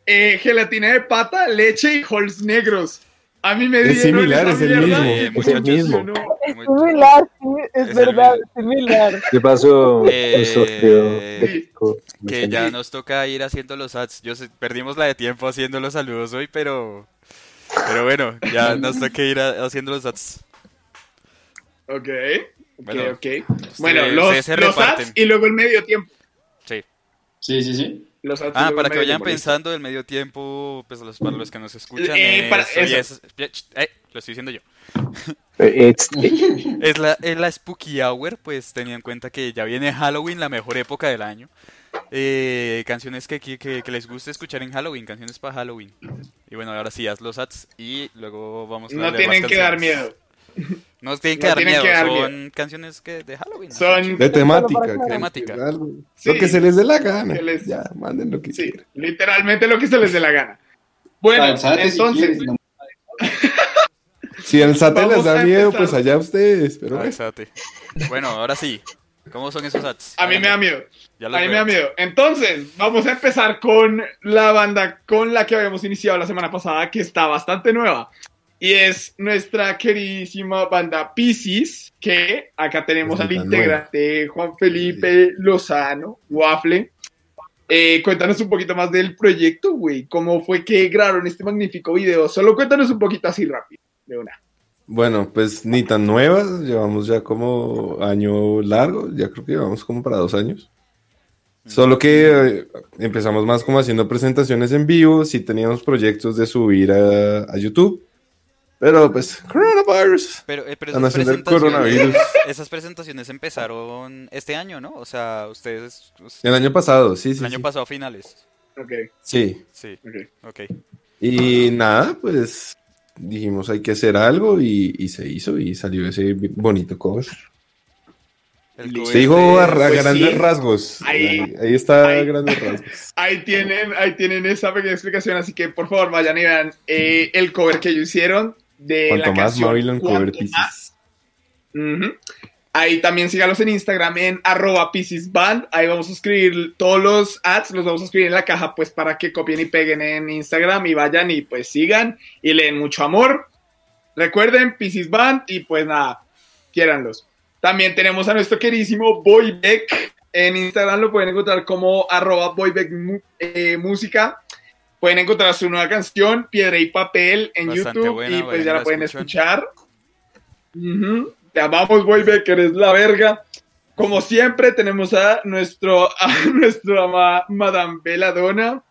eh, gelatina de pata, leche y holes negros. A mí me Es dieron similar, es el mierda. mismo. Eh, Es el mismo. No, es similar, sí, es, verdad, es similar. ¿Qué pasó? Eh. Que ya nos toca ir haciendo los ads. Yo sé, perdimos la de tiempo haciendo los saludos hoy, pero pero bueno, ya nos toca ir a- haciendo los ads. Ok, ok, Bueno, ok. Bueno, ustedes los, se los reparten. ads y luego el medio tiempo. Sí. Sí, sí, sí. Los Ah, para que vayan pensando el medio tiempo, pues los, para los que nos escuchan, Eh, para- eso, y eso. es- eh, lo estoy diciendo yo. Eh, Es la, es la Spooky Hour, pues teniendo en cuenta que ya viene Halloween, la mejor época del año. Eh, canciones que, que, que- que les guste escuchar en Halloween, canciones para Halloween. Y bueno, ahora sí, haz los ads y luego vamos a No tienen que dar miedo. No tienen que No dar tienen miedo, que dar son canciones que de Halloween. ¿no? Son, De temática. que- temática. Sí. Lo que se les dé la gana. Les- Ya, manden lo que sí, quieran. literalmente lo que se les dé la gana. Bueno, si entonces, quieres, no. Si al SAT les da miedo, empezar. pues allá ustedes. Pero Ah, bueno. ahora sí. ¿Cómo son esos ads? a mí me da miedo. Ya A mí me da miedo. Entonces, vamos a empezar con la banda con la que habíamos iniciado la semana pasada, que está bastante nueva. Y es nuestra queridísima banda Pisces, que acá tenemos al integrante Juan Felipe Lozano, Waffle. Eh, cuéntanos un poquito más del proyecto, güey. ¿Cómo fue que grabaron este magnífico video? Solo cuéntanos un poquito así rápido, de una. Bueno, pues ni tan nuevas, llevamos ya como año largo, ya creo que llevamos como para dos años. Solo que eh, empezamos más como haciendo presentaciones en vivo, sí teníamos proyectos de subir a, a YouTube, Pero pues, coronavirus. Pero, eh, pero Están esas, presentaciones, coronavirus. esas presentaciones empezaron este año, ¿no? O sea, ustedes... us- El año pasado, sí, sí. el año sí. pasado finales. Ok, Sí. Sí, ok. ok. Y nada, pues dijimos hay que hacer algo y, y se hizo y salió ese bonito cover. El Se dijo a, pues grandes sí. rasgos. Ahí- Ahí, ahí está ahí- grandes rasgos. Ahí tienen, ahí tienen esa pequeña explicación, así que por favor vayan y vean eh, el cover que ellos hicieron de Cuanto la más canción Marilyn Cuanto. Más. Ahí también sígalos en Instagram en arroba Band. Ahí vamos a escribir todos los ads, los vamos a escribir en la caja pues para que copien y peguen en Instagram y vayan y pues sigan y leen mucho amor. Recuerden, Pisces Band y pues nada, quiéranlos. También tenemos a nuestro queridísimo Boybeck. En Instagram lo pueden encontrar como arroba Boybeck eh, Música. Pueden encontrar su nueva canción, Piedra y Papel, en Bastante YouTube buena, y pues vayan ya la la pueden escuchar. Ujú. Te amamos, Boybeck, eres la verga. Como siempre, tenemos a nuestro, a nuestro ama Madame Belladonna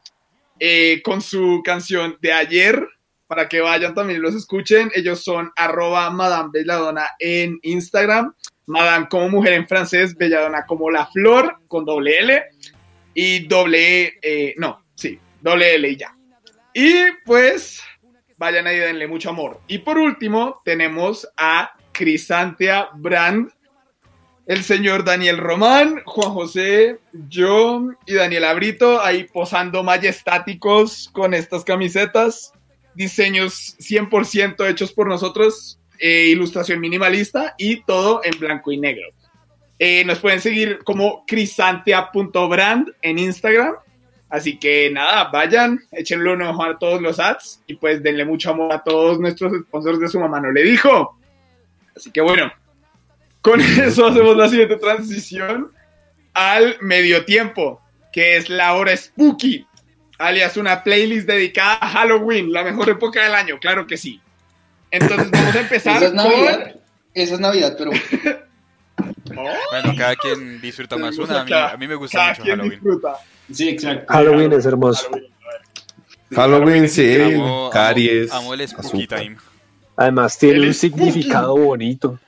eh, con su canción de ayer, para que vayan también y los escuchen. Ellos son arroba Madame Belladonna en Instagram, Madame como mujer en francés, Belladonna como la flor, con doble L, y doble eh, no, doble L y ya. Y pues, vayan ahí, denle mucho amor. Y por último, tenemos a Crisantia Brand, el señor Daniel Román, Juan José, yo y Daniel Abrito ahí posando majestáticos con estas camisetas. Diseños 100% hechos por nosotros, eh, ilustración minimalista y todo en blanco y negro. Eh, nos pueden seguir como crisantia.brand en Instagram. Así que nada, vayan, échenle un ojo a todos los ads y pues denle mucho amor a todos nuestros sponsors de su mamá no le dijo. Así que bueno, con eso hacemos la siguiente transición al medio tiempo, que es la hora spooky, alias una playlist dedicada a Halloween, la mejor época del año, claro que sí. Entonces vamos a empezar Esa es con... Navidad. Esa es Navidad, pero Oh, Bueno, cada quien disfruta más una. A mí, acá, a mí me gusta cada mucho quien Halloween. disfruta. Sí, exacto. Halloween es hermoso. Halloween, sí, Amo, caries. amo, amo el spooky azúcar. time. Además tiene El un significado bonito.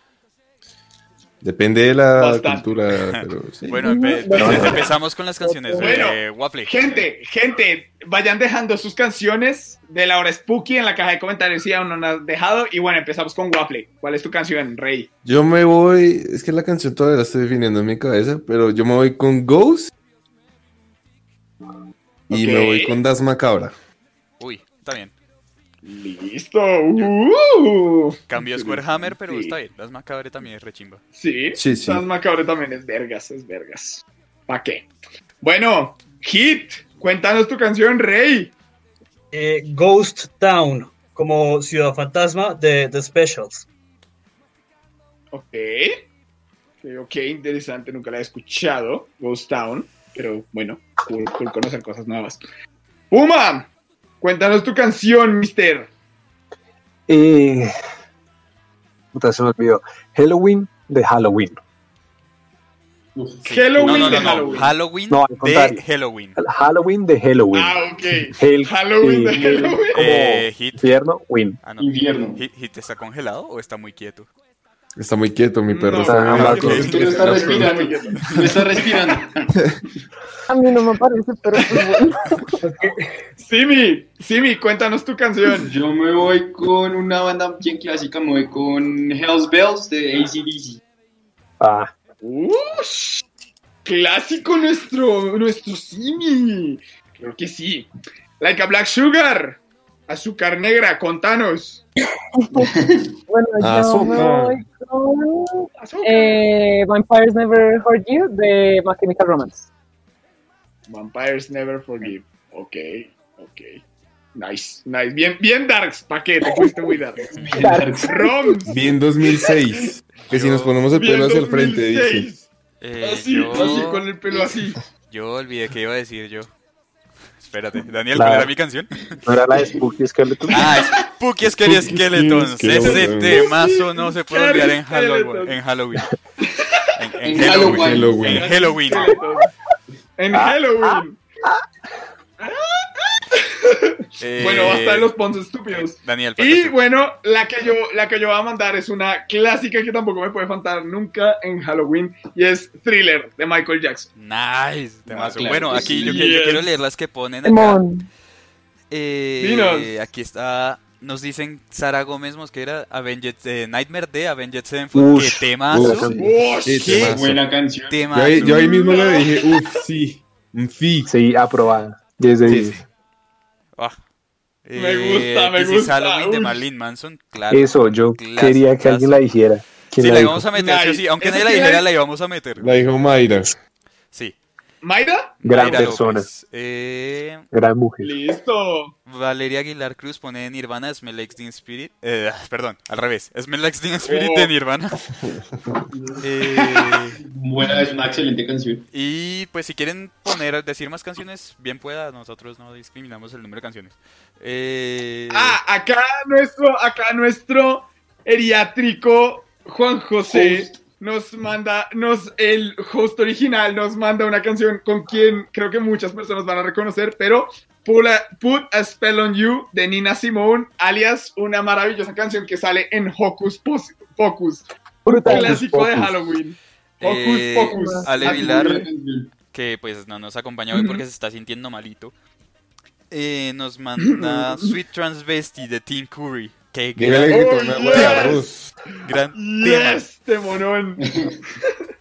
Depende de la Bastante. cultura, pero sí. Bueno, empe- empezamos con las canciones de Bueno, Waffle. Gente, gente, vayan dejando sus canciones de la hora spooky en la caja de comentarios si aún no las han dejado. Y bueno, empezamos con Waffle. ¿Cuál es tu canción, Rey? Yo me voy, es que la canción todavía la estoy definiendo en mi cabeza, pero yo me voy con Ghost y me voy con Das Macabra. Uy, está bien. Listo. Uh. Cambió Square Hammer, pero Sí. está bien. Las Macabre también es rechimba. Sí, Sí, sí. Sans Macabre también es vergas, es vergas. ¿Para qué? Bueno, Hit, cuéntanos tu canción, Rey. Eh, Ghost Town, como Ciudad Fantasma de The Specials. Ok. Ok, ok, interesante, nunca la he escuchado. Ghost Town, pero bueno, cool, cool conocer cosas nuevas. Puma, cuéntanos tu canción, mister. Eh, puta, se me olvidó. Halloween de Halloween. Halloween no, no, de no. Halloween. Halloween de. Halloween. Halloween de Halloween. Ah, ok. Hell- Halloween de Halloween. como Eh, Hit. infierno, win. Ah, no. Invierno. Hit, Hit está congelado o está muy quieto? Está muy quieto, mi perro. No, está no, muy no, Es que está respirando. Está respirando. A mí no me parece, pero bueno. Simi, Simi, cuéntanos tu canción. Yo me voy con una banda bien clásica, me voy con Hell's Bells de ACDC. Ah, Ush, clásico nuestro, nuestro Simi. Creo que sí. Like a Black Sugar. Azúcar negra, contanos. Bueno, yo me Azúcar. voy con eh, Vampires Never Hurt You de My Chemical Romance. Vampires Never Forgive. Ok, ok. Nice, nice. Bien, bien darks, pa' qué, te fuiste muy darks. Roms. Bien 2006. Que si nos ponemos el bien pelo hacia el frente, dice. 2006. Eh, Así, yo, así, con el pelo así. yo olvidé qué iba a decir yo. Espérate, Daniel, La- ¿cuál era mi canción? no era la de Spooky Skeleton. Ah, Spooky Scary. Skeletons. Ese temazo no se puede olvidar en Halloween. En Halloween. En, En Halloween. Halloween. En Halloween. En Ah, Halloween. Eh, Bueno, basta de los pons estúpidos. Daniel, Y bueno, la que, yo, la que yo voy a mandar es una clásica que tampoco me puede faltar nunca en Halloween y es Thriller de Michael Jackson. Nice. claro bueno, aquí sí. yo, que- yo Yes. quiero leer las que ponen acá. Eh, aquí está. Nos dicen Sara Gómez Mosquera, Avenged, eh, Nightmare de Avenged Sevenfold. ¡Qué temazo! Sí, ¿Qué? temazo. Buena canción. temazo. Yo ahí, yo ahí mismo le dije, uff, sí, sí. Sí, aprobada. 10 de Sí, 10. sí. Ah. Me gusta, me This is gusta, Halloween de. Marilyn Manson, claro. Eso, yo Claro, quería que alguien la dijera. ¿Quién Sí, la la íbamos a meter, sí. Aunque ¿Esa nadie la dijera, la íbamos a meter. La dijo Mayra. Sí. ¿Mayra? Gran Mayra persona. Eh, Gran mujer. Listo. Valeria Aguilar Cruz pone Nirvana Smell Like Teen Spirit. Eh, perdón, al revés. Smell Like Teen Spirit Oh. de Nirvana. Eh, Buena, es una excelente canción. y pues si quieren poner, decir más canciones, bien pueda. Nosotros no discriminamos el número de canciones. Eh, Ah, acá nuestro, acá nuestro eriátrico Juan José Host. Nos manda, nos, el host original nos manda una canción con quien creo que muchas personas van a reconocer, pero Put a, Put a Spell on You de Nina Simone, alias una maravillosa canción que sale en Hocus Pos- Pocus, Brutal. clásico de. Halloween. Hocus Eh, Pocus. Ale Vilar. Canción. que pues no nos acompaña hoy porque se está sintiendo malito. Eh, nos manda Sweet Transvesti de Tim Curry. Qué gran, Oh, yes. arroz. gran tema. Yes, temonón.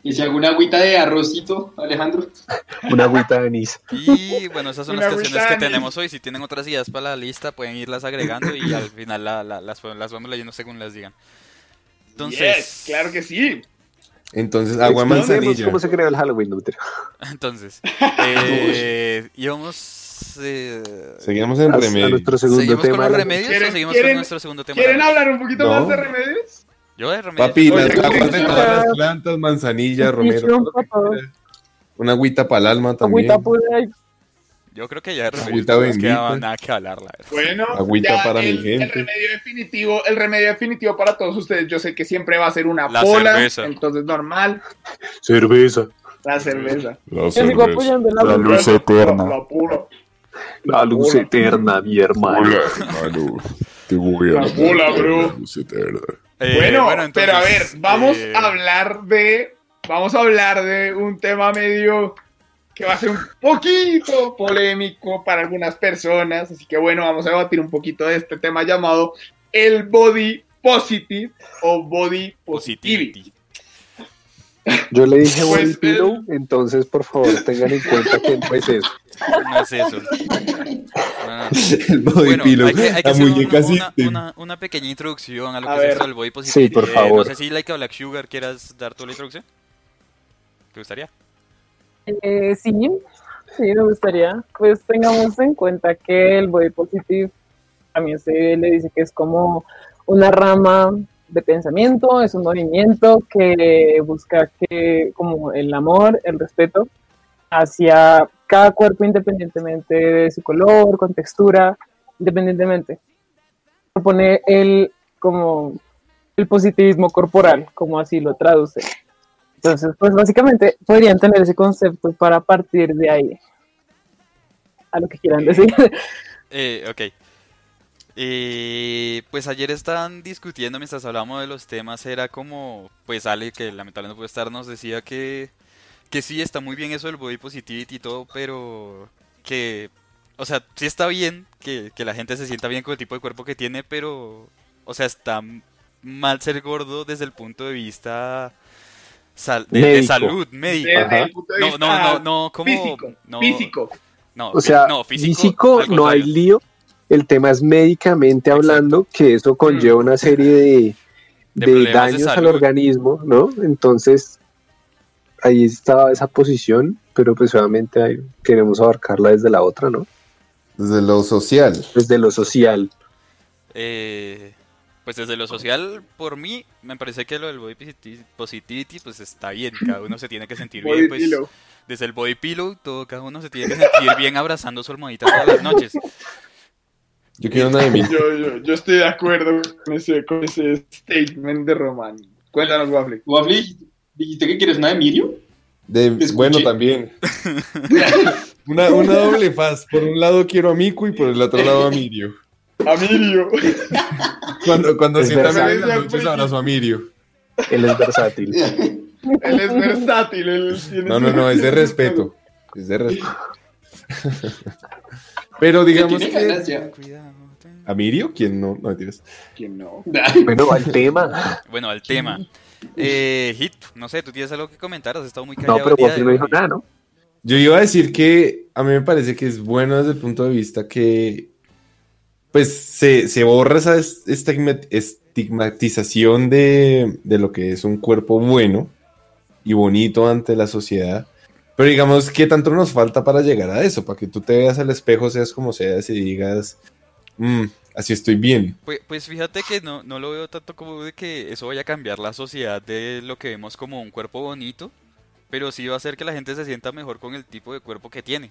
Y si alguna agüita de arrocito, Alejandro. Una agüita de anís. Y bueno, esas son las Una canciones que tenemos hoy. Si tienen otras ideas para la lista, pueden irlas agregando y al final la- la- las, las vamos leyendo según las digan. Entonces, Yes, claro que sí. Entonces, agua manzanilla. ¿Cómo se creó el Halloween? No, entonces, eh, íbamos, eh, Seguimos en A, a remedio. nuestro segundo ¿seguimos con tema. los remedios o ¿Quieren- seguimos quieren- con nuestro segundo tema? ¿Quieren hablar un poquito No. más de remedios? Yo de remedios. Papi, Oye, las aguas de todas las plantas, manzanilla, romero. Una agüita para el alma también. Agüita pura Yo creo que ya de remedios Agüita no quedaba nada que hablar, la verdad. Bueno, Agüita ya para mi el, gente. El remedio definitivo, el remedio definitivo para todos ustedes. Yo sé que siempre va a ser una La pola, cerveza. entonces normal, Cerveza. la cerveza. La cerveza. luz eterna. la pola, La luz eterna, mi hermano. Hola, hermano. Te voy a La bola, bro. la luz eterna. Eh, bueno, entonces, pero a ver, vamos eh, a hablar de, vamos a hablar de un tema medio que va a ser un poquito polémico para algunas personas, así que bueno, vamos a debatir un poquito de este tema llamado el body positive o body positivity. Yo le dije Pues, body pillow, entonces por favor tengan en cuenta que no es eso. No es eso. El body Bueno, pillow. hay que, hay que hacer un- una, system. una, una pequeña introducción a lo A que es esto del body positivity. Sí, por Eh, favor. no sé si Like a Black Sugar quieras dar tú la introducción. ¿Te gustaría? Eh, sí, sí, me gustaría. Pues tengamos en cuenta que el body positive también se le dice que es como una rama de pensamiento, es un movimiento que busca que como el amor, el respeto hacia cada cuerpo independientemente de su color, contextura, independientemente. Propone el como el positivismo corporal, como así lo traduce. Entonces, pues básicamente podrían tener ese concepto para partir de ahí. A lo que quieran decir. Eh, ok. Eh, pues ayer estaban discutiendo mientras hablábamos de los temas, era como, pues Ale, que lamentablemente no puede estar, nos decía que, que sí, está muy bien eso del body positivity y todo, pero que, o sea, sí está bien que, que la gente se sienta bien con el tipo de cuerpo que tiene, pero, o sea, está mal ser gordo desde el punto de vista sal- de, salud, médico. Desde Ajá. el punto de No, vista no, no, no, como... físico, no, físico. no, O sea, no, físico, no hay lío. El tema es médicamente Exacto. hablando que eso conlleva una serie de, De de problemas de daños al organismo, ¿no? Entonces, ahí estaba esa posición, pero pues obviamente ahí queremos abarcarla desde la otra, ¿no? Desde lo social. Desde lo social. Eh, pues desde lo social, por mí, me parece que lo del body positi- positivity, pues está bien, cada uno se tiene que sentir bien, pues desde el body pillow, todo, cada uno se tiene que sentir bien abrazando su almohadita todas las noches. Yo quiero una de mí. Yo, yo, yo estoy de acuerdo con ese, con ese statement de Román. Cuéntanos, Waffle. Waffle, dijiste que quieres una de Mirio. De, bueno, también. Una, una doble faz. Por un lado quiero a Miku y por el otro lado a Mirio. Amirio. Cuando, cuando en las noches, abrazo a Mirio. Él es versátil. Él es versátil. Él tiene No, no, no, es de respeto. Es de respeto. Pero digamos que. ganas ya. Cuidado. ¿A Mirio? ¿Quién no? No mentiras. ¿Quién no? Bueno, al tema. Bueno, al tema. Eh, Hit, no sé, tú tienes algo que comentar, has estado muy No, callado. pero día Waffle de no dijo nada, ¿no? Yo iba a decir que a mí me parece que es bueno desde el punto de vista que pues se, se borra esa es- estigma- estigmatización de, de lo que es un cuerpo bueno y bonito ante la sociedad. Pero digamos, ¿qué tanto nos falta para llegar a eso? Para que tú te veas al espejo, seas como seas y digas, "Mm, así estoy bien. Pues, pues fíjate que no, no lo veo tanto como de que eso vaya a cambiar la sociedad de lo que vemos como un cuerpo bonito, pero sí va a hacer que la gente se sienta mejor con el tipo de cuerpo que tiene.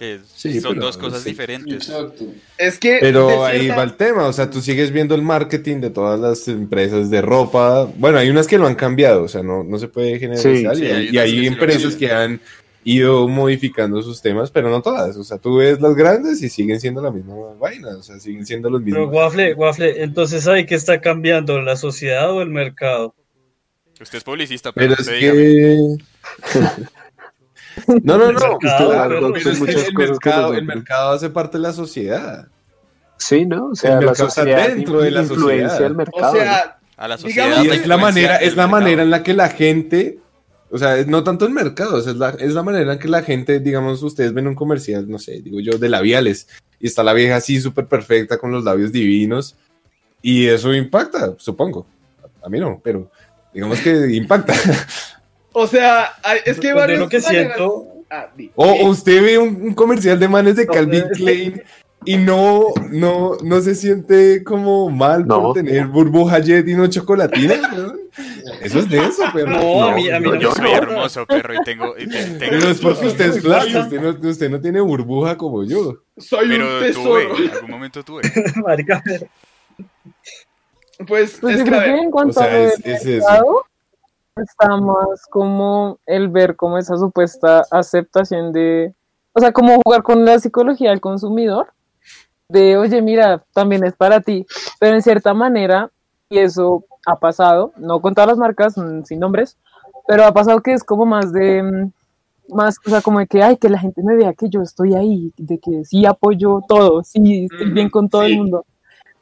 Que Sí, son pero dos cosas sí. diferentes. Exacto. Es que. Pero ahí va el tema, o sea, tú sigues viendo el marketing de todas las empresas de ropa. Bueno, hay unas que lo han cambiado, o sea, no, no se puede generalizar. Sí, y sí, hay, hay y hay que empresas que han ido modificando sus temas, pero no todas. O sea, tú ves las grandes y siguen siendo la misma vaina, o sea, siguen siendo los Pero mismos. Waffle, Waffle, entonces ¿ahí qué está cambiando? ¿La sociedad o el mercado? Usted es publicista, pero, Pero es que... No, no, no. mercado, pero pero el, mercado, nos el mercado hace parte de la sociedad. Sí, ¿no? O sea, El la mercado está sociedad dentro de la influencia sociedad. el mercado. O sea, A la sociedad. Y es la manera, es la mercado. manera en la que la gente, o sea, no tanto el mercado, o sea, es la, es la manera en que la gente, digamos, ustedes ven un comercial, no sé, digo yo, de labiales, y está la vieja así súper perfecta con los labios divinos, y eso impacta, supongo. A mí no, pero digamos que impacta. o sea, es que hay Pues varias yo lo que siento- Ah. O, usted ve un, un comercial de manes de No, Calvin Klein y no, no, no se siente como mal No. por tener burbuja jet y no chocolatina. ¿no? Eso es denso, pero No, a mí, a mí no, yo Soy hermoso, perro, y tengo. y te- tengo- Pero es porque usted es flaco, usted no, usted no tiene burbuja como yo. Soy un tesoro. tuve, en algún momento tuve. Marica, Pues, Pues es que, en cuanto O sea, a es- es eso. Está más como el ver como esa supuesta aceptación de, o sea, como jugar con la psicología del consumidor, de, oye, mira, también es para ti, pero en cierta manera, y eso ha pasado, no con todas las marcas, mm, sin nombres, pero ha pasado que es como más de, mm, más, o sea, como de que, ay, que la gente me vea que yo estoy ahí, de que sí apoyo todo, sí, estoy bien con todo sí. el mundo.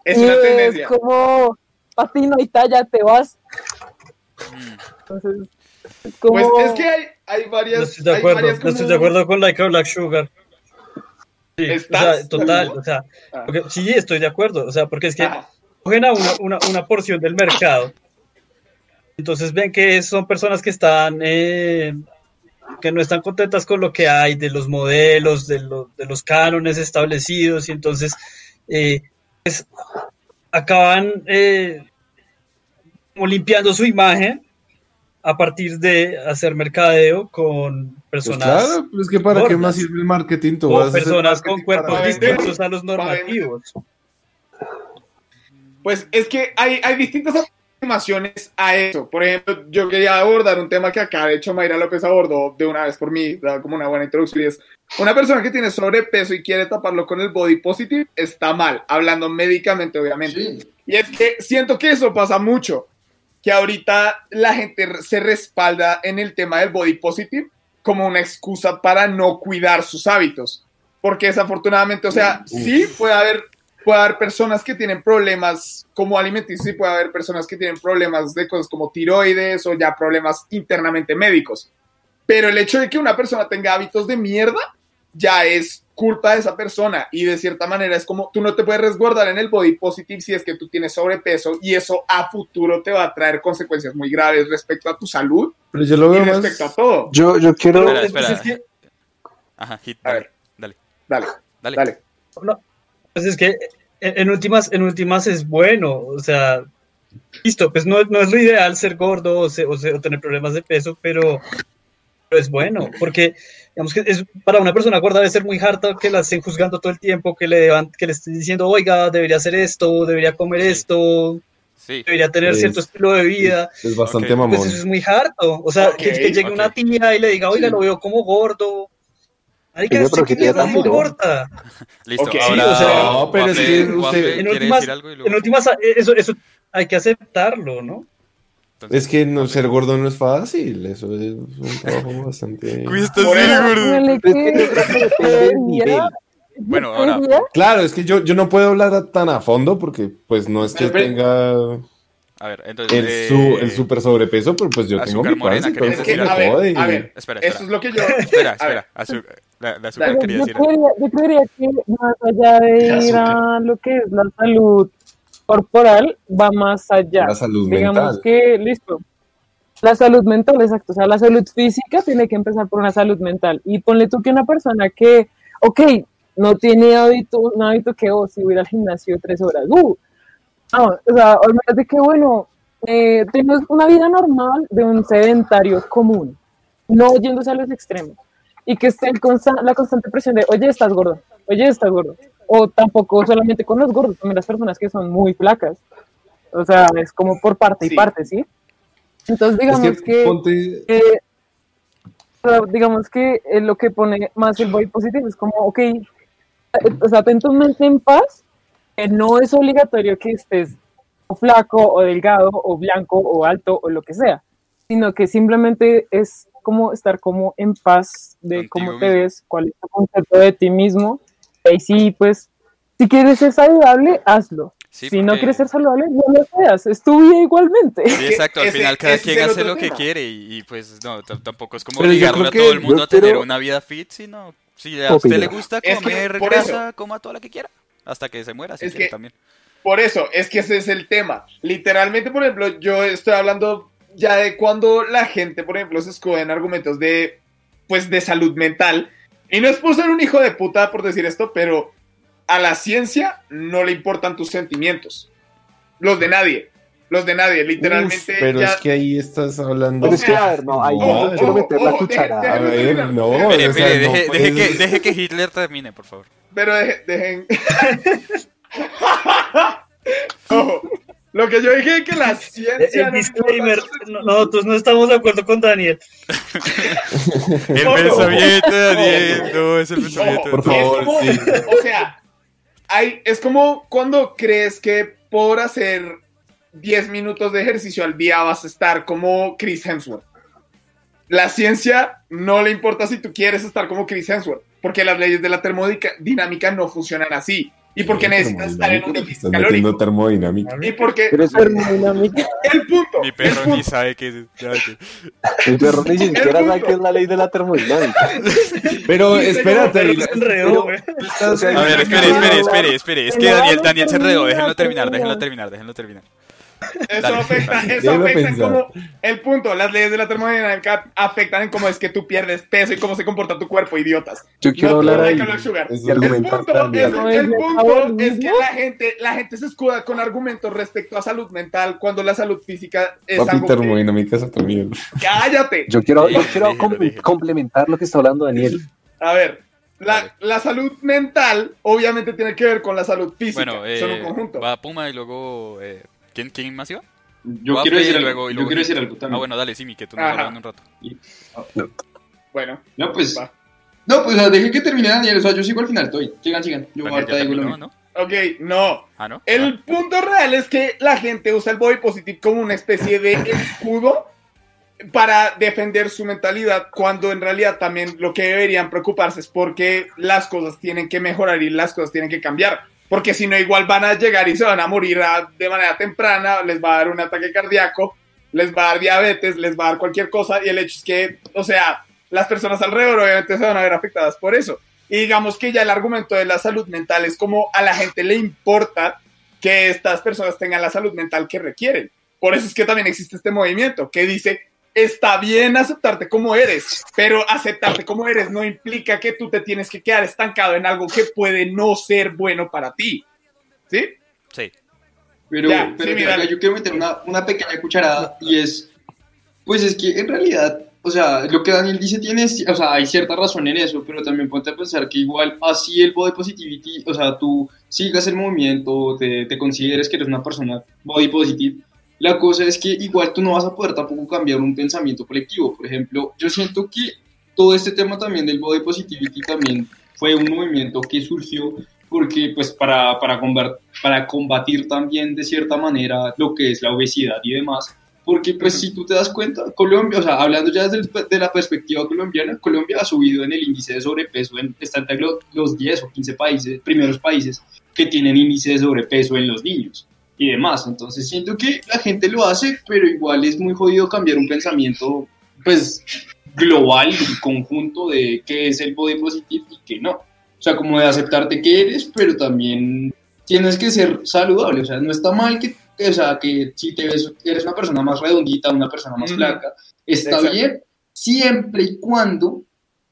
es Y una es tendencia. como, patino y talla, te vas. Mm. Entonces, es como... Pues es que hay, hay varias. no estoy de hay acuerdo, varias no estoy como- de acuerdo con Like a Black Sugar. Sí, o ¿Estás sea, total, o sea, Ah. porque- sí, estoy de acuerdo, o sea, porque es que Ah, cogen a una, una, una porción del mercado, entonces ven que son personas que están, eh, que no están contentas con lo que hay, de los modelos, de, lo- de los cánones establecidos, y entonces eh, pues, acaban eh, como limpiando su imagen a partir de hacer mercadeo con Pues personas claro, pues es que para qué más sirve el marketing. Tú o vas a hacer personas con cuerpos distintos a los normativos. Pues es que hay, hay distintas aproximaciones a eso. Por ejemplo, yo quería abordar un tema que acá, de hecho, Mayra López abordó de una vez por mí, como una buena introducción, y es una persona que tiene sobrepeso y quiere taparlo con el body positive, está mal, hablando médicamente, obviamente. Sí. Y es que siento que eso pasa mucho, que ahorita la gente se respalda en el tema del body positive como una excusa para no cuidar sus hábitos. Porque desafortunadamente, o sea, sí puede haber, puede haber personas que tienen problemas como alimenticios y puede haber personas que tienen problemas de cosas como tiroides o ya problemas internamente médicos. Pero el hecho de que una persona tenga hábitos de mierda ya es culpa de esa persona y de cierta manera es como tú no te puedes resguardar en el body positive si es que tú tienes sobrepeso y eso a futuro te va a traer consecuencias muy graves respecto a tu salud Pero yo lo y veo más. respecto a todo. Yo, yo quiero. Espera, espera. es que- Ajá, Hit, A dale, ver. dale, Dale, dale. dale. No, pues es que en, en últimas, en últimas es bueno, o sea, listo, pues no, no es lo ideal ser gordo o, se- o se- o tener problemas de peso, pero, pero es bueno, porque digamos que es, para una persona gorda debe ser muy harta que la estén juzgando todo el tiempo, que le, deban- que le estén diciendo, oiga, debería hacer esto, debería comer Sí. esto, Sí. debería tener Es- cierto estilo de vida. Es bastante Ok. mamón. Pues eso es muy harto. O sea, que, que llegue una tía y le diga, oiga, lo veo como gordo. Oiga, ¿usted pero tan le pirón. importa? Listo, ahora sí, o sea- No, pero es que usted- En últimas- decir algo y luego- En últimas, eso, eso hay que aceptarlo, ¿no? Entonces- Es que no ser gordo no es fácil, eso es un trabajo bastante... Bien eso- gordo. Bueno, ahora- Claro, es que yo, yo no puedo hablar tan a fondo porque pues no es que Pero, pero- tenga A ver, entonces. el, eh, su, el super sobrepeso, pero pues yo tengo mi morena, panza y ¿querés todo Es que, a ver, a ver, Espera, eso espera. es lo que yo. Espera, espera. La, la azúcar quería yo, decir creería, yo creería que más allá de ir a lo que es la salud corporal, va más allá. La salud Digamos mental. que, listo. La salud mental, exacto. O sea, la salud física tiene que empezar por una salud mental. Y ponle tú que una persona que, ok, no tiene hábito, un hábito que, oh, si voy a ir al gimnasio tres horas, uh, no, o sea, olvídate que, bueno, eh, tienes una vida normal de un sedentario común, no yéndose a los extremos. Y que esté el constan- la constante presión de, oye, estás gordo, oye, estás gordo. O tampoco solamente con los gordos, también las personas que son muy flacas. O sea, es como por parte y Sí. parte, ¿sí? Entonces, Es digamos que que, ponte- eh, digamos que eh, lo que pone más el body positivo es como, ok, eh, o sea, ten tu mente en paz, que no es obligatorio que estés o flaco o delgado o blanco o alto o lo que sea, sino que simplemente es como estar como en paz de Contigo cómo te mismo. ves, cuál es tu concepto de ti mismo. Y sí, pues, si quieres ser saludable, hazlo. Sí, si no quieres ser saludable, no lo seas. Es tu vida igualmente. Sí, exacto, al ese- final cada quien hace lo que quiere y, y, pues no, tampoco es como obligarle a todo el mundo a tener una vida fit, sino si a usted le gusta Es que comer coma toda la que quiera, hasta que se muera si Es quiere que- también. Por eso, es que ese es el tema. Literalmente, por ejemplo, yo estoy hablando ya de cuando la gente, por ejemplo, se escuda en argumentos de, pues, de salud mental. Y no es por ser un hijo de puta por decir esto, pero a la ciencia no le importan tus sentimientos. Los de nadie. Los de nadie, literalmente. Uf, pero ya- es que ahí estás hablando... Pero es que, a ver, no, ahí yo quiero meter la cuchara. deje- A ver, no, no deje, que, deje que Hitler termine, por favor. Pero deje- dejen. Ojo, lo que yo dije es que la ciencia. el no disclaimer, no- nosotros no estamos de acuerdo con Daniel. El pensamiento de Daniel, no, es el pensamiento de Por favor, es como- sí. O sea, hay, es como cuando crees que por hacer 10 minutos de ejercicio al día vas a estar como Chris Hemsworth. La ciencia no le importa si tú quieres estar como Chris Hemsworth, porque las leyes de la termodinámica no funcionan así. Y porque necesitas estar en un déficit Estás metiendo calórico. termodinámica. Y porque Pero es Termodinámica. el punto, Mi el perro punto, ni sabe qué es. El perro ni siquiera sabe qué es la ley de la termodinámica. Pero Sí, espérate, se enredó, A ver, espere, espere, espere, espere. Es que Daniel, Daniel se enredó, déjenlo terminar, déjenlo terminar, déjenlo terminar. Eso Dale, afecta, eso afecta en cómo el punto, las leyes de la termodinámica afectan en cómo es que tú pierdes peso y cómo se comporta tu cuerpo, idiotas. Yo quiero No, hablar ahí. que sugar. El punto, también. es, No, el es punto es que la gente, la gente se escuda con argumentos respecto a salud mental cuando la salud física es Papi, algo que... termodinámica otra mierda. ¡Cállate! Yo quiero, yo quiero dije, com- dije. complementar lo que está hablando Daniel. A ver, la, la salud mental obviamente tiene que ver con la salud física. Bueno, son un eh, conjunto. va Puma y luego... eh, ¿quién, ¿Quién más iba? Yo quiero decir algo. luego- y yo luego quiero decir algo también. Ah, bueno, dale, Simi, que tú nos hablas un rato. Bueno, No, pues. Va. No, pues o sea, dejen que termine Daniel. O sea, yo sigo al final. Estoy. Sigan, sigan. Yo ahorita digo lo terminó, mismo. ¿no? ok, no. Ah, ¿no? El punto real es que la gente usa el body positive como una especie de escudo para defender su mentalidad, cuando en realidad también lo que deberían preocuparse es porque las cosas tienen que mejorar y las cosas tienen que cambiar. Porque si no, igual van a llegar y se van a morir a- de manera temprana, les va a dar un ataque cardíaco, les va a dar diabetes, les va a dar cualquier cosa. Y el hecho es que, o sea, las personas alrededor obviamente se van a ver afectadas por eso. Y digamos que ya el argumento de la salud mental es como a la gente le importa que estas personas tengan la salud mental que requieren. Por eso es que también existe este movimiento que dice, está bien aceptarte como eres, pero aceptarte como eres no implica que tú te tienes que quedar estancado en algo que puede no ser bueno para ti. ¿Sí? Sí. Pero, Ya, pero sí, mira, mira. yo quiero meter una, una pequeña cucharada y es, pues es que en realidad o sea, lo que Daniel dice tiene, o sea, hay cierta razón en eso, pero también ponte a pensar que igual así el body positivity, o sea, tú sigas el movimiento, te, te consideres que eres una persona body positive, la cosa es que igual tú no vas a poder tampoco cambiar un pensamiento colectivo. Por ejemplo, yo siento que todo este tema también del body positivity también fue un movimiento que surgió porque pues para, para, combatir también de cierta manera lo que es la obesidad y demás, porque pues si tú te das cuenta, Colombia, o sea, hablando ya desde de la perspectiva colombiana, Colombia ha subido en el índice de sobrepeso, en, está entre los 10 o 15 países, primeros países que tienen índice de sobrepeso en los niños y demás. Entonces siento que la gente lo hace, pero igual es muy jodido cambiar un pensamiento pues global y conjunto de qué es el body positive y qué no. O sea, como de aceptarte que eres, pero también tienes que ser saludable. O sea, no está mal que o sea, que si te ves, eres una persona más redondita, una persona más flaca, está bien, siempre y cuando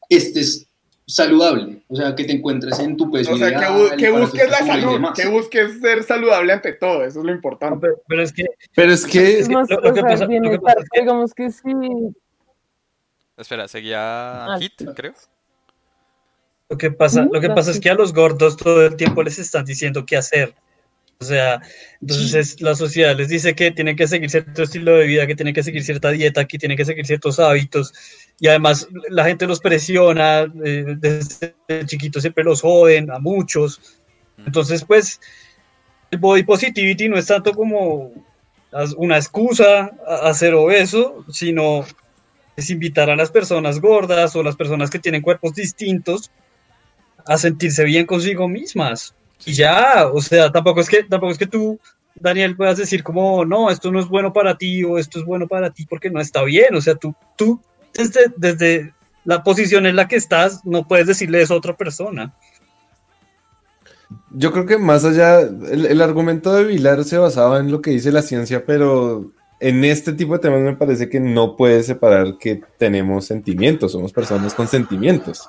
estés saludable, o sea, que te encuentres en tu peso. O sea, que, busques la salud, que busques ser saludable ante todo, eso es lo importante. pero, es que... Pero es que... lo, que pasa, digamos que sí... Espera, seguía ah, Hit, creo. Lo que pasa, lo que pasa es que a los gordos todo el tiempo les están diciendo qué hacer. O sea, entonces la sociedad les dice que tienen que seguir cierto estilo de vida, que tienen que seguir cierta dieta, que tienen que seguir ciertos hábitos, y además la gente los presiona, eh, desde chiquitos siempre los joden, a muchos. Entonces, pues, el body positivity no es tanto como una excusa a, ser obeso, sino es invitar a las personas gordas o las personas que tienen cuerpos distintos a sentirse bien consigo mismas. Y ya, o sea, tampoco es que, tampoco es que tú, Daniel, puedas decir como, no, esto no es bueno para ti o esto es bueno para ti porque no está bien. O sea, tú, tú desde, desde la posición en la que estás, no puedes decirle eso a otra persona. Yo creo que más allá, el, el, argumento de Vilar se basaba en lo que dice la ciencia, pero en este tipo de temas me parece que no puede separar que tenemos sentimientos, somos personas con sentimientos.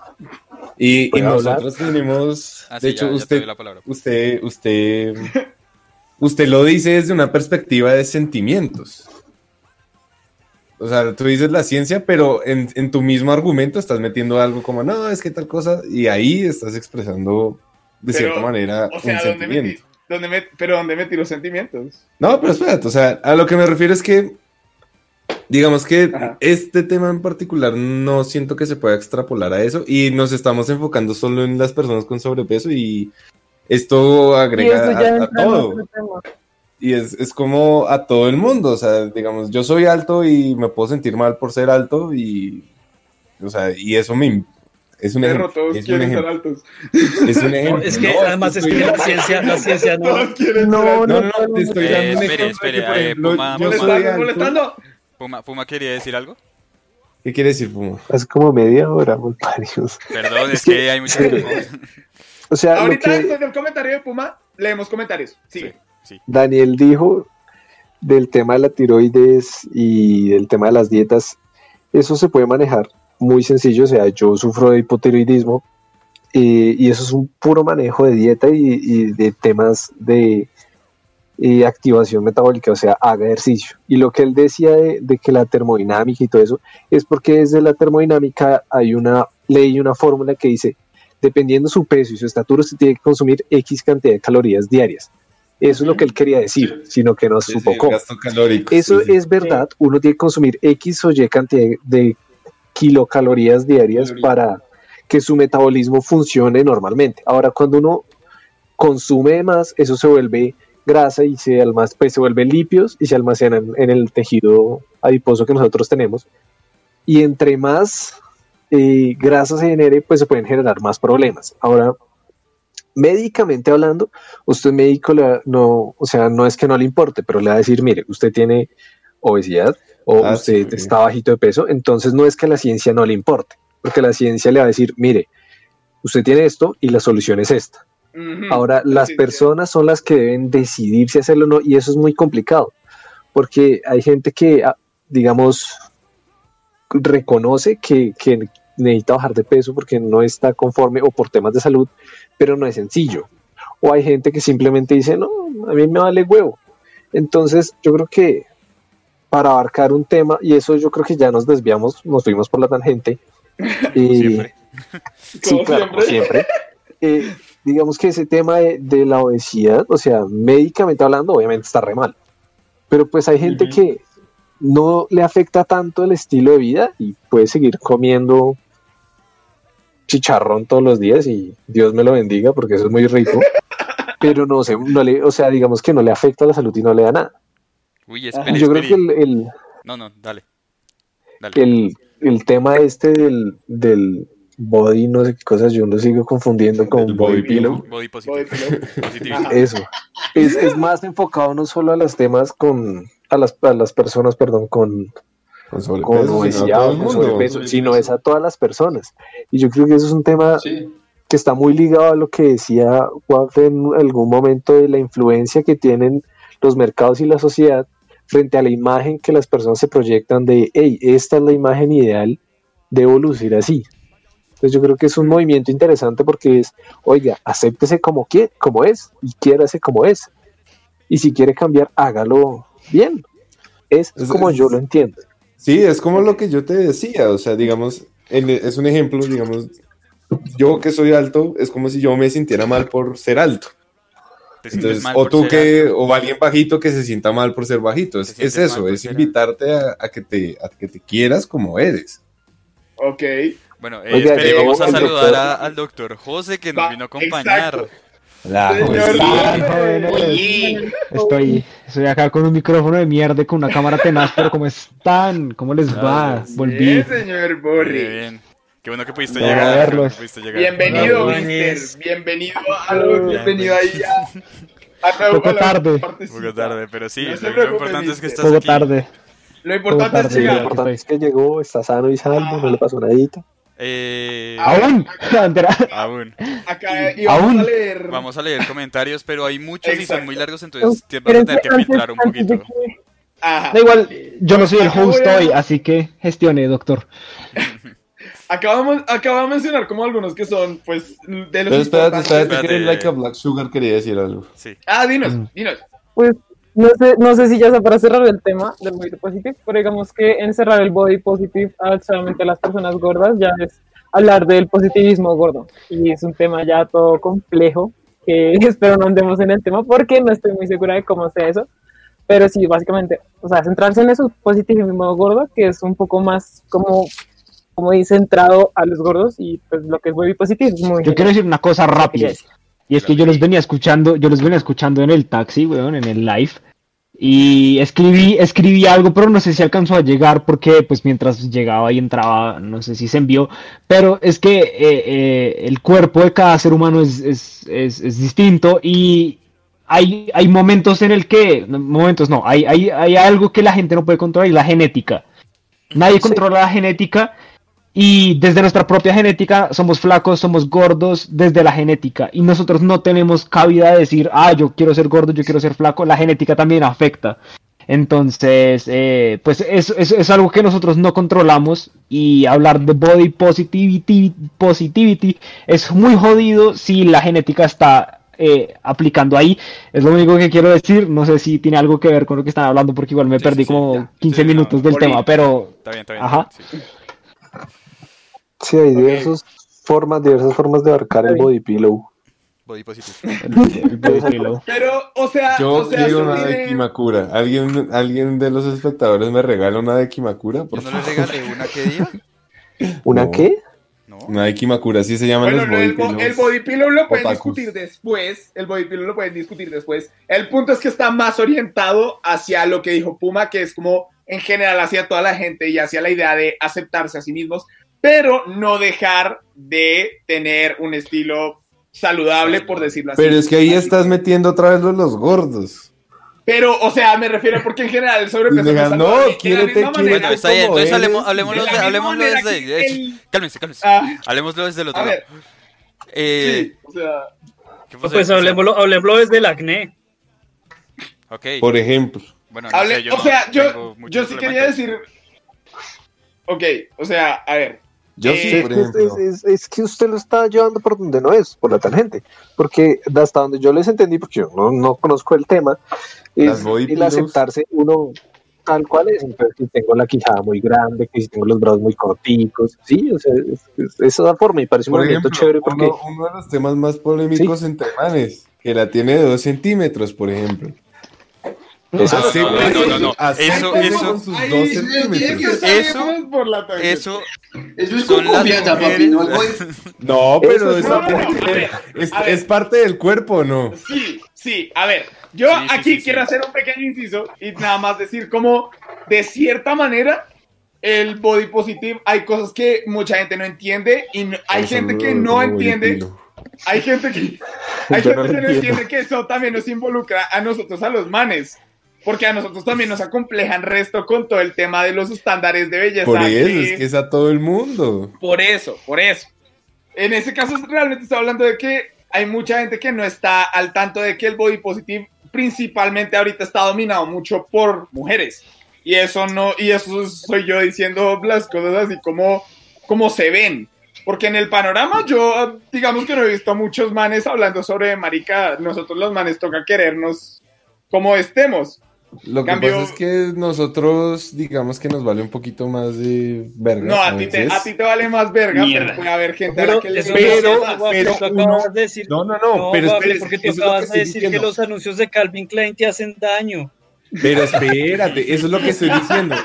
Y, nosotros tenemos, ah, de hecho, usted, usted, usted, usted lo dice desde una perspectiva de sentimientos. O sea, tú dices la ciencia, pero en, tu mismo argumento estás metiendo algo como, no, es que tal cosa, y ahí estás expresando de cierta manera un sentimiento. pero ¿dónde metí los sentimientos? No, pero espérate, o sea, a lo que me refiero es que Digamos que este tema en particular no siento que se pueda extrapolar a eso y nos estamos enfocando solo en las personas con sobrepeso y esto agrega a, todo. Y es, es, como a todo el mundo, o sea, digamos, yo soy alto y me puedo sentir mal por ser alto y, o sea, y eso me... Es un ejemplo. Todos quieren ser altos. Es un ejemplo. es que además es que la ciencia, la ciencia no. No, no, no, te estoy dando eh, espere, espere, eh, Puma, molestando. Puma, Puma quería decir algo. ¿Qué quiere decir Puma? Hace como media hora, varios. Perdón, es, que, hay muchos. o sea, ahorita después del comentario de Puma, leemos comentarios. Sí, sí. Daniel dijo del tema de la tiroides y del tema de las dietas, eso se puede manejar muy sencillo, o sea, yo sufro de hipotiroidismo y eso es un puro manejo de dieta y de temas de y activación metabólica, o sea, haga ejercicio. Y lo que él decía de, que la termodinámica y todo eso, es porque desde la termodinámica hay una ley y una fórmula que dice, dependiendo su peso y su estatura, usted tiene que consumir X cantidad de calorías diarias. Eso es lo que él quería decir, sino que no supo cómo. Eso es verdad, uno tiene que consumir X o Y cantidad de kilocalorías diarias para que su metabolismo funcione normalmente. Ahora, cuando uno consume más, eso se vuelve grasa y se, pues, se vuelven lipios y se almacenan en el tejido adiposo que nosotros tenemos. Y entre más eh, grasa se genere, pues se pueden generar más problemas. Ahora, médicamente hablando, usted médico no, o sea, no es que no le importe, pero le va a decir, mire, usted tiene obesidad o ah, usted está bajito de peso, entonces no es que la ciencia no le importe, porque la ciencia le va a decir, mire, usted tiene esto y la solución es esta. Ahora, las personas son las que deben decidir si hacerlo o no, y eso es muy complicado, porque hay gente que, ah, digamos, reconoce que, necesita bajar de peso porque no está conforme o por temas de salud, pero no es sencillo. O hay gente que simplemente dice, no, a mí me vale huevo. Entonces, yo creo que para abarcar un tema, y eso yo creo que ya nos desviamos, nos fuimos por la tangente. Y- Siempre. Sí, claro, siempre. siempre. Eh, digamos que ese tema de, de la obesidad, o sea, médicamente hablando, obviamente está re mal. Pero pues hay gente que no le afecta tanto el estilo de vida y puede seguir comiendo chicharrón todos los días y Dios me lo bendiga porque eso es muy rico. Pero no sé, no le, o sea, digamos que no le afecta a la salud y no le da nada. Uy, espere, Yo creo que el, el, No, no, dale. Dale. el, el tema este del, del body, no sé qué cosas, yo lo sigo confundiendo con body body pillow. pillow. Body positivo. Body pillow. Eso. Es, es más enfocado no solo a los temas con, a las, a las personas, perdón, con, Con obesidad con sobrepeso, sino es a todas las personas. Y yo creo que eso es un tema Sí. que está muy ligado a lo que decía Juanfe en algún momento de la influencia que tienen los mercados y la sociedad frente a la imagen que las personas se proyectan de, hey, esta es la imagen ideal, debo lucir así. Entonces yo creo que es un movimiento interesante porque es, oiga, acéptese como, quiere, como es y quiérase como es. Y si quiere cambiar, hágalo bien. Es Es- como es- yo lo entiendo. Sí, es como lo que yo te decía, o sea, digamos, en- es un ejemplo, digamos, yo que soy alto, es como si yo me sintiera mal por ser alto. Entonces, o tú que, alto. o alguien bajito que se sienta mal por ser bajito, es, es eso, es invitarte a, a que te, a que te quieras como eres. Ok. Bueno, eh, Oiga, espere, llegó vamos a saludar doctor. a- al doctor José que nos Va, vino a acompañar. exacto. La Señor. Oye. Estoy, estoy acá con un micrófono de mierda y con una cámara tenaz, pero ¿cómo están? ¿Cómo les va? Gracias. Volví. Bien, señor Borri. bien. Qué bueno que pudiste No, llegar. verlos. que pudiste llegar. Bienvenido, Hola, mister. Bienvenido a lo, bienvenido ahí a, a, Poco a tarde. poco tarde, pero sí, No lo, lo importante es que estás Poco aquí. tarde. Lo importante tarde, es Lo llegar. importante es que llegó, está sano y salvo, no le pasó nadita. Eh, ¿Aún? Aún. Acá Aún. a leer. Vamos a leer comentarios, pero hay muchos y son Exacto. muy largos, entonces vas a tener que filtrar un poquito. que- Ajá. Da igual, yo no soy el voy host a- hoy, así que gestione, doctor. Acabamos, acabo de mencionar como algunos que son, pues, de los Pero espérate, Espérate. que Like a Black Sugar quería decir algo. Sí. Ah, dinos, Mm. dinos. Pues no sé, no sé si ya sea para cerrar el tema del body positive, pero digamos que encerrar el body positive a solamente las personas gordas ya es hablar del positivismo gordo. Y es un tema ya todo complejo, que espero no andemos en el tema porque no estoy muy segura de cómo sea eso. Pero sí, básicamente, o sea, centrarse en eso, positivismo gordo, que es un poco más como, como dice, centrado a los gordos y pues lo que es body positive es muy Yo quiero decir una cosa rápida. Y es que yo los venía escuchando, yo los venía escuchando en el taxi, weón, en el live. Y escribí, escribí algo, pero no sé si alcanzó a llegar porque pues mientras llegaba y entraba, no sé si se envió. Pero es que eh, eh, el cuerpo de cada ser humano es, es, es, es distinto y hay, hay momentos en el que, momentos no, hay, hay, hay algo que la gente no puede controlar y la genética. Nadie controla la genética y desde nuestra propia genética somos flacos, somos gordos desde la genética y nosotros no tenemos cabida de decir, ah, yo quiero ser gordo, yo quiero ser flaco, la genética también afecta. Entonces, eh, pues es, es, es algo que nosotros no controlamos y hablar de body positivity, positivity es muy jodido si la genética está eh, aplicando ahí. Es lo único que quiero decir. No sé si tiene algo que ver con lo que están hablando porque igual me Sí, perdí sí, como ya. 15 Sí, no, minutos del por tema, pero Está bien, está bien. Ajá. Sí. Hay diversas formas, diversas formas de abarcar el body pillow. Body positive. el, el body pillow. Pero, o sea, Yo o sea, quiero una de tiene- Kimakura. ¿Alguien, ¿Alguien de los espectadores me regala una de Kimakura? Por Yo no le regalé una que día. ¿Una No. qué? No. Una de Kimakura, así se llaman Bueno, los no, body pillows. el body pillow lo pueden Otakus. discutir después. El body pillow lo pueden discutir después. El punto es que está más orientado hacia lo que dijo Puma, que es como en general hacia toda la gente y hacia la idea de aceptarse a sí mismos, pero no dejar de tener un estilo saludable, por decirlo así. Pero es que ahí estás metiendo otra vez los, los gordos. Pero, o sea, me refiero porque en general el sobrepeso Diga, es no, quiérete, Bueno, está bien, entonces hablemos, hablemoslo, de hablemoslo desde... eh, el- Cálmense, cálmense. Ah, Hablemoslo desde el otro a lado. Eh, sí, o sea. Pues sea, hablemoslo, hablemoslo desde el acné. Ok. Por ejemplo. Bueno, no hable- sé, yo o no sea, yo, yo sí quería decir. Ok, o sea, a ver. Yo Eh, sí, por Es, ejemplo. es- es- es que usted lo está llevando por donde no es, por la tangente. Porque hasta donde yo les entendí, porque yo no, no conozco el tema, es el aceptarse uno. tal cual es. Entonces, si tengo la quijada muy grande, que si tengo los brazos muy corticos. Sí, o sea, es, es- es esa forma. Y parece un Por movimiento ejemplo, chévere porque. uno, uno de los temas más polémicos entre manes, que la tiene de 2 centímetros, por ejemplo. Eso- No, no, no, no, no, no. Acéptese Eso- eso- sus Ahí, 2 sí, centímetros. Eso- por la tangente. Eso, Eso es con confianza, papi. No No, pero Eso es, ver. es parte del cuerpo, ¿no? Sí, sí, a ver, yo Sí, sí, aquí sí, sí. quiero hacer un pequeño inciso y nada más decir como de cierta manera el body positive hay cosas que mucha gente no entiende y hay Eso gente que no entiende, hay gente que hay gente que no entiende que eso también nos involucra a nosotros a los manes. Porque a nosotros también nos acomplejan resto con todo el tema de los estándares de belleza. Por eso, que- es que es a todo el mundo. por eso, por eso. En ese caso realmente estoy hablando de que hay mucha gente que no está al tanto de que el body positive principalmente ahorita está dominado mucho por mujeres. Y eso no, y eso soy yo diciendo las cosas así como, como se ven. Porque en el panorama yo, digamos que no he visto muchos manes hablando sobre marica, nosotros los manes toca querernos como estemos. Lo que Cambio- pasa es que nosotros, digamos que nos vale un poquito más de verga. No, a ti te, a ti te vale más verga, Mierda. pero puede haber gente a Pero la que le pero- pero tú uno- de decir No, no, no, pero Guapi, espérese, porque tú que acabas de decir que los anuncios de Calvin Klein te hacen daño. Pero espérate, eso es lo que estoy diciendo.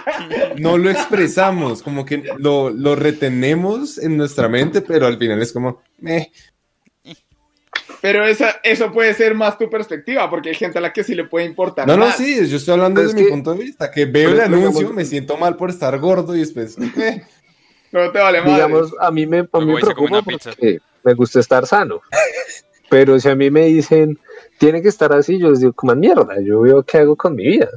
No lo expresamos, como que lo, lo retenemos en nuestra mente, pero al final es como, eh, Pero esa, eso puede ser más tu perspectiva, porque hay gente a la que sí le puede importar. No, no, más. sí, yo estoy hablando Pero desde es mi que- punto de vista, que veo el anuncio, digamos- me siento mal por estar gordo y después, eh, No te vale más. digamos, a mí me, a mí me preocupa porque me gusta estar sano. Pero si a mí me dicen, tiene que estar así, yo les digo, como mierda, yo veo qué hago con mi vida.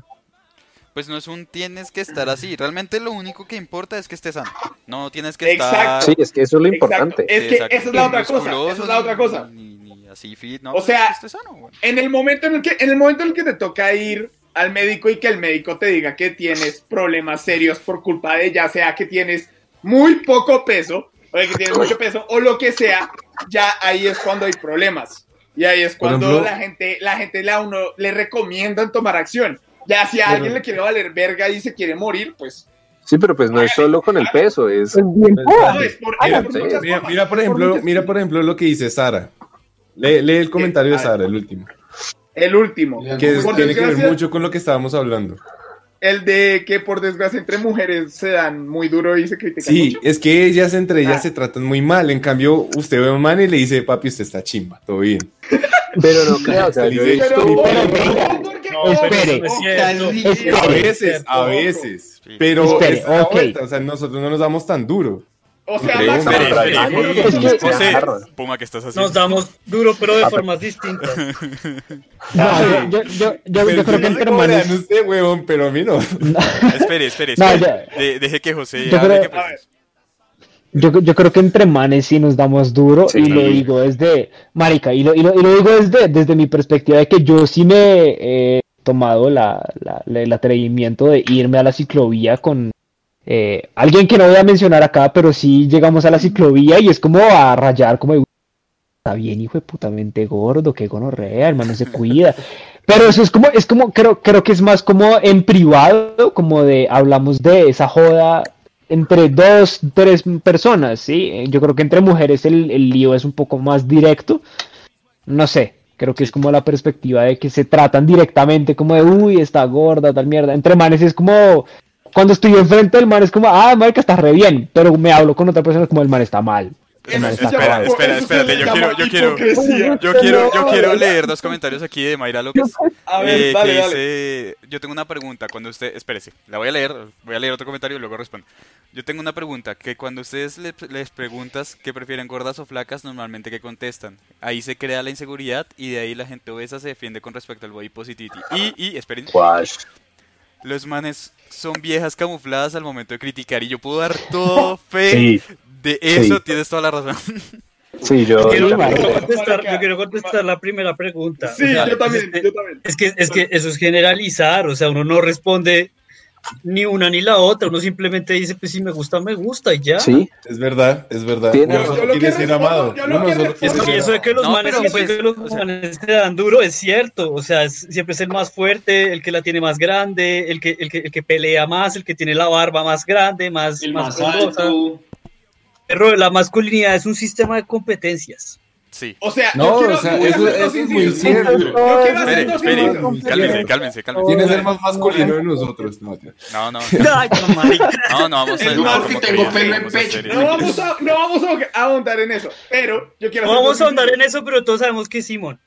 pues no es un tienes que estar así. Realmente lo único que importa es que estés sano. No tienes que Exacto. estar. Sí, es que eso es lo Exacto. importante. Es que Exacto. esa es la otra cosa. Esa es la otra cosa. Ni así fit, no. O pues sea, sano, güey. En el momento en el que, en el momento en el que te toca ir al médico y que el médico te diga que tienes problemas serios por culpa de ya sea que tienes muy poco peso o que tienes mucho peso o lo que sea, ya ahí es cuando hay problemas. Y ahí es cuando ejemplo- la gente, la gente le, a uno, le recomiendan tomar acción. Ya si a alguien le quiere valer verga y se quiere morir, pues Sí, pero pues no es solo con el peso, es... Mira, por ejemplo, mira, por ejemplo, lo que dice Sara. Lee, lee el comentario de a ver. Sara, el último, El último. que es- tiene que ver mucho con lo que estábamos hablando. El de que por desgracia entre mujeres se dan muy duro y se critican Sí, mucho. es que ellas entre ellas Ah. se tratan muy mal. En cambio, usted ve a un man y le dice, papi, usted está chimba, todo bien. Pero no creo, No, espere. no es. A veces, a veces. Sí. Pero Espere, vuelta, o sea, nosotros no nos damos tan duro. O sea, Max, espere, espere. Es que- José. Puma, ¿qué estás haciendo? Nos damos duro, pero de formas distintas. No, yo, yo, yo, yo, yo creo que no sé entre manes. dan usted, huevón, pero a mí no. Espere, espere, No, espere. De- deje que José Yo creo- que, pues, A ver. Yo, yo creo que entre manes sí nos damos duro Sí. y lo digo desde, marica, y lo, y lo, y lo digo desde, desde mi perspectiva de que yo sí me he tomado la, la- la- el atrevimiento de irme a la ciclovía con eh, alguien que no voy a mencionar acá, pero sí llegamos a la ciclovía y es como a rayar, como de, está bien, hijo de putamente gordo, qué gonorrea, hermano, se cuida. Pero eso es como, es como, creo, creo que es más como en privado, como de, hablamos de esa joda entre dos, tres personas, ¿sí? Eh, Yo creo que entre mujeres el, el lío es un poco más directo. No sé, creo que es como la perspectiva de que se tratan directamente como de, uy, está gorda, tal mierda. Entre manes es como, cuando estoy enfrente del man es como, ah, marica, está re bien, pero me hablo con otra persona como el man está mal. El man está. Espera, se espérate, yo quiero- yo quiero-. Yo quiero, yo quiero leer dos comentarios aquí de Mayra López. A ver, eh, dale, que dale. dice, yo tengo una pregunta, cuando usted, espérese, la voy a leer, voy a leer otro comentario y luego respondo. Yo tengo una pregunta, que cuando ustedes le- les preguntas que prefieren gordas o flacas, normalmente que contestan. Ahí se crea la inseguridad y de ahí la gente obesa se defiende con respecto al body positivity. Y, y, esperen, Guash. Los manes son viejas camufladas al momento de criticar y yo puedo dar todo fe Sí, de eso, Sí. tienes toda la razón. sí, yo... Yo quiero, yo- contestar, yo quiero contestar la primera pregunta. Sí, O sea, yo también, es- yo también. Es que, es que eso es generalizar, o sea, uno no responde ni una ni la otra. Uno simplemente dice, pues si me gusta, me gusta y ya. Sí, Es verdad, es verdad. Tiene Uno solo quiere que ser amado. eso de que los No, manes, pues, que los o sea- manes te dan duro es cierto. O sea, es- siempre es el más fuerte, el que la tiene más grande, el que, el que, el que pelea más, el que tiene la barba más grande, más, El más más alto. Pero la masculinidad es un sistema de competencias. Sí. O sea, No, yo quiero, o sea, yo eso- hacer dos eso es muy cierto. Yo quiero hacer Espere, dos espere, incisos. cálmense, cálmense, cálmense. ¿Quién es el más masculino de nosotros? No, tío. No, no, Ay, no, no, no vamos a tengo pelo en pecho. No eso. vamos, a, no vamos a ahondar en eso, pero yo quiero No hacer vamos a ahondar en eso, pero todos sabemos que es Simón.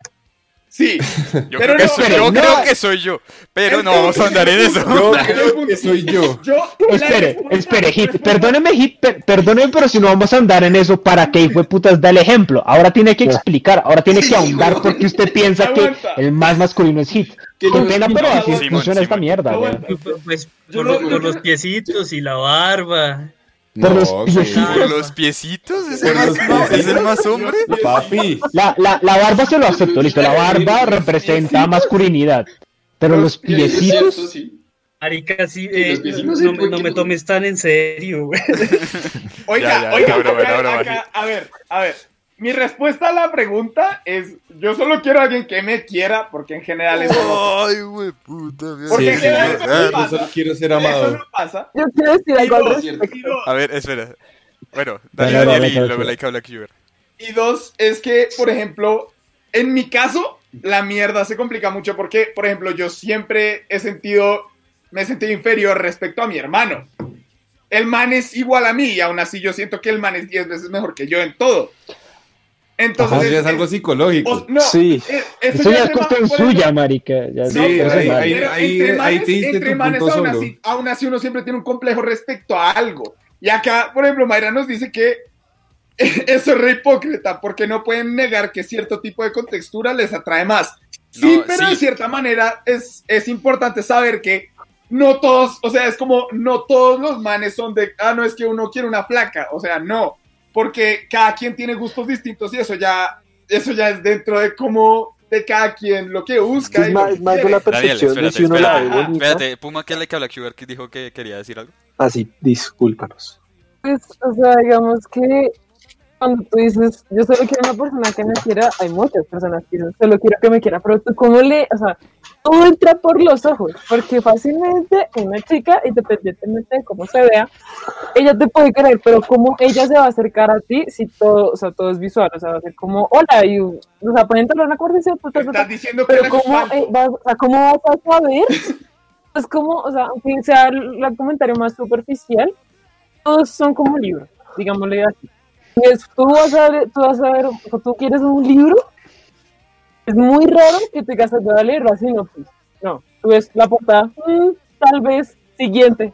Sí, Yo, Pero creo, que no, soy, pero yo no. creo que soy yo, pero no vamos a andar en eso. Yo creo que soy yo. yo. Espere, espere, Hit, perdóneme, Hit, per- perdóneme, pero si no vamos a andar en eso, ¿para qué hijo de putas da el ejemplo? Ahora tiene que explicar, ahora tiene que ahondar porque usted piensa que el más masculino es Hit. Yo- pena, pero así Simón, funciona esta mierda. Pues Yo por, los- por piecitos y la barba. Por los piecitos. Por los piecitos, ¿es el más, ¿es el más hombre? Papi. La, la, la barba se lo acepto, listo, la barba representa masculinidad. Pero los piecitos, sí. Marica, sí, eh, no, no me tomes tan en serio, güey. Oiga, Ya, ya, oiga, acá- acá, a ver, a ver. Mi respuesta a la pregunta es: yo solo quiero a alguien que me quiera, porque en general eso no, Ay, güey, puta. Porque hace en general enojar. eso no Yo solo quiero ser Eso amado. no pasa. Yo quiero decir algo al respecto. A ver, espera. Bueno, dale, Dale, Daniel dale, y dale, luego dale. Laika Black Uber. Y dos, es que, por ejemplo, en mi caso, la mierda se complica mucho porque, por ejemplo, yo siempre he sentido, me he sentido inferior respecto a mi hermano. El man es igual a mí y aún así yo siento que el man es 10 veces mejor que yo en todo. Entonces, ya es- es algo psicológico. o- no, Sí. eh, eso eso ya es cuestión suya, marica. ya- Sí, no, ahí- ahí- ahí- entre ahí manes, te diste entre tu manes punto aún, así, aún así uno siempre tiene un complejo respecto a algo. Y acá, por ejemplo, Mayra nos dice que eso es re hipócrita porque no pueden negar que cierto tipo de contextura les atrae más. Sí, No, pero sí. de cierta manera es, es importante saber que no todos, o sea, es como no todos los manes son de, ah, no es que uno quiere una flaca, o sea, no, porque cada quien tiene gustos distintos y eso ya, eso ya es dentro de cómo, de cada quien lo que busca. Es y más, que más de la Daniel, percepción de espérate, si uno la ve espérate. bonita. Espérate, Puma, que Laika Black Uber que dijo que quería decir algo. Así, discúlpanos. Pues, o sea, digamos que cuando tú dices, yo solo quiero una persona que me quiera, hay muchas personas que dicen, solo quiero que me quiera, pero tú, ¿cómo le, o sea, todo entra por los ojos, porque fácilmente una chica, independientemente de cómo se vea, ella te puede querer, pero ¿cómo ella se va a acercar a ti si todo, o sea, todo es visual? O sea, va a ser como, hola, y, o sea, pueden entrar una conversación, Estás diciendo que pero les ¿cómo, eh, vas, o sea, ¿cómo vas a saber? Es como, o sea, aunque sea el, el comentario más superficial, todos son como libros, digámosle así. Y es, tú vas a ver, tú vas a ver, tú quieres un libro, es muy raro que te digas, voy a leer la sinopsis. No, tú ves la portada, mm, tal vez, siguiente.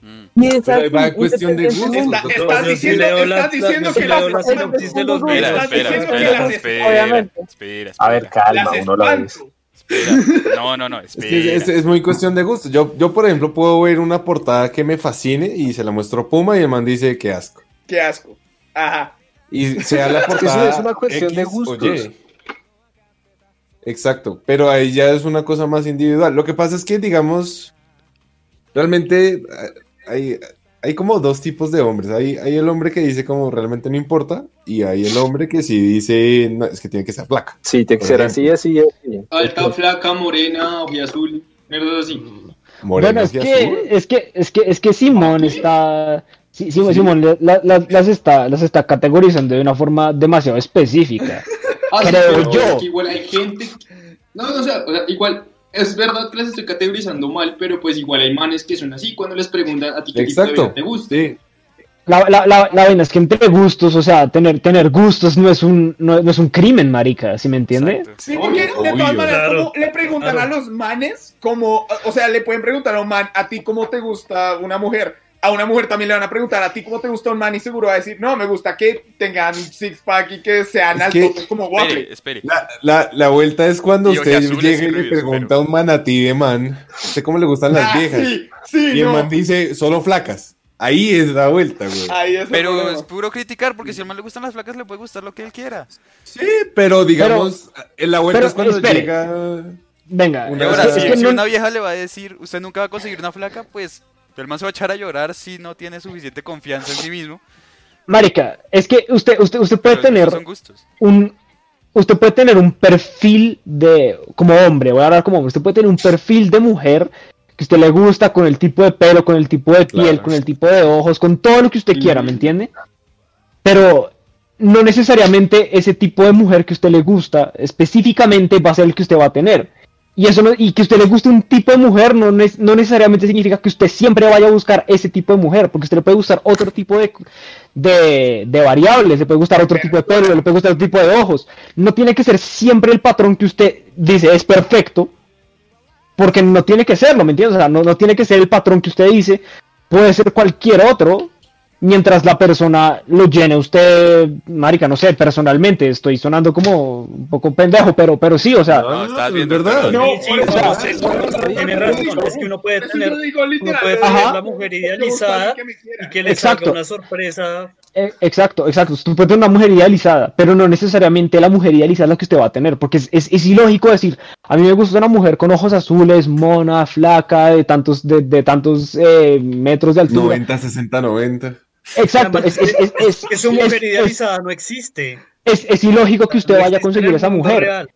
Mm. Y es Pero así, va cuestión de independientemente- Está- estás diciendo, la- estás diciendo yo que las leo la sinopsis de los Espera, Espera, espera, espera, las espera, obviamente. espera, espera. A ver, calma, las uno la ve. espanto. espera. No, no, no, Es, que espera. es, es muy cuestión de gusto. Yo, yo, por ejemplo, puedo ver una portada que me fascine y se la muestro a Puma y el man dice que asco. Qué asco. Ajá. Y sea la que eso portada. es una cuestión de X gustos. Exacto, pero ahí ya es una cosa más individual. Lo que pasa es que, digamos, realmente eh, hay, hay como dos tipos de hombres. Hay, hay el hombre que dice como realmente no importa y hay el hombre que sí dice, no, es que tiene que ser flaca. Sí, tiene que ser así, así, así. Alta, flaca, morena, azul, mierda así. Morena Bueno, es y azul. que, es que, es que, es que Simón está, sí, sí, Simón la- la- la- las está, las está categorizando de una forma demasiado específica. Ah, sí, Creo pero yo. es que igual hay gente. No, no, o sea, o sea, igual. Es verdad que las estoy categorizando mal, pero pues igual hay manes que son así cuando les preguntan a ti qué tipo de Exacto. vida te gusta. Sí. La, la, la, la vaina es que entre gustos, o sea, tener, tener gustos no es un, no, no es un crimen, marica, ¿sí me entiende? Exacto. Sí, porque de Obvio, todas maneras, claro, como le preguntan claro. a los manes, como, o sea, le pueden preguntar a un man, a ti cómo te gusta una mujer. A una mujer también le van a preguntar a ti cómo te gusta un man y seguro va a decir, no, me gusta que tengan six pack y que sean Es altos, que- como waffle. Espere, espere. La, la, la vuelta es cuando Y usted llega y le pregunta a un manatí de man, ¿usted cómo le gustan las Ah, viejas? sí, sí, y el no. man dice, solo flacas. Ahí es la vuelta, güey. Ahí es Pero problema. es puro criticar, porque si al man le gustan las flacas, le puede gustar lo que él quiera. Sí, pero digamos, en la vuelta pero, es cuando espere. llega... Venga, Una que- es que si no- una vieja le va a decir, usted nunca va a conseguir una flaca, pues el man se va a echar a llorar si no tiene suficiente confianza en sí mismo. Marica, es que usted, usted, usted puede Pero tener son gustos. un usted puede tener un perfil de como hombre, voy a hablar como hombre, usted puede tener un perfil de mujer que a usted le gusta con el tipo de pelo, con el tipo de piel, Claro. con el tipo de ojos, con todo lo que usted quiera, Mm. ¿me entiende? Pero no necesariamente ese tipo de mujer que a usted le gusta específicamente va a ser el que usted va a tener. Y eso y que usted le guste un tipo de mujer no, no necesariamente significa que usted siempre vaya a buscar ese tipo de mujer, porque usted le puede gustar otro tipo de, de, de variables, le puede gustar otro tipo de pelo, le puede gustar otro tipo de ojos. No tiene que ser siempre el patrón que usted dice es perfecto, porque no tiene que serlo, ¿me entiendes? O sea, no, no tiene que ser el patrón que usted dice, puede ser cualquier otro, mientras la persona lo llene usted, marica, no sé, personalmente, estoy sonando como un poco pendejo, pero, pero sí, o sea, No, estás el verdad. No, Sí, o sea, tiene razón, es que uno puede tener- Uno puede tener la mujer idealizada y que le Exacto. salga una sorpresa. Eh, exacto, exacto. Usted puede tener una mujer idealizada, pero no necesariamente la mujer idealizada es la que usted va a tener, porque es, es, es ilógico decir, a mí me gusta una mujer con ojos azules, mona, flaca, de tantos, de, de tantos eh, metros de altura. 90, 60, 90. Exacto, es, es, es, es, Que su es- mujer es- idealizada no existe. es- es ilógico que usted No vaya a conseguir esa mujer. real.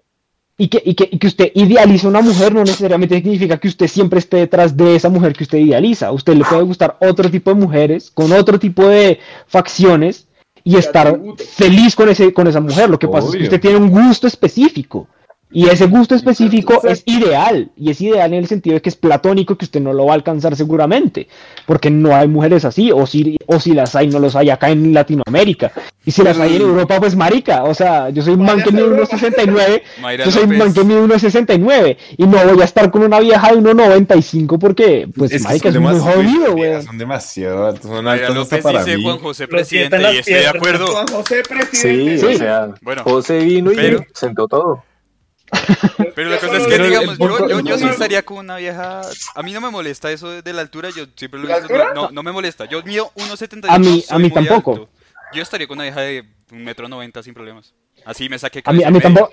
Y que, y, que, y que usted idealiza una mujer no necesariamente significa que usted siempre esté detrás de esa mujer que usted idealiza. A usted le puede gustar otro tipo de mujeres, con otro tipo de facciones, y estar feliz con, ese, con esa mujer. Lo que pasa es que usted tiene un gusto específico. Y ese gusto específico Exacto. es ideal. Y es ideal en el sentido de que es platónico, que usted no lo va a alcanzar seguramente. Porque no hay mujeres así. O si, o si las hay, no los hay acá en Latinoamérica. Y si las hay en Europa, pues marica. O sea, yo soy un man que mide a Europa. 1,69. Mayra Yo soy un man que mide 1,69 y no voy a estar con una vieja de 1,95 porque, pues, Es que marica, es muy jodido, güey. Son demasiado altos, son Mayra López para dice mí. Juan José presidente y estoy de acuerdo. Juan José, Sí, presidente. o sea, Bueno. José vino y Pero- sentó todo. Pero la cosa es que, digamos, yo, yo, sí estaría con una vieja. A mí no me molesta eso de, la altura, yo siempre lo he ¿La visto. No, no, me molesta. Yo mido 1,78. A mí- a mí tampoco. alto. Yo estaría con una vieja de un metro noventa sin problemas. Así me saqué A mí, a mí tampoco.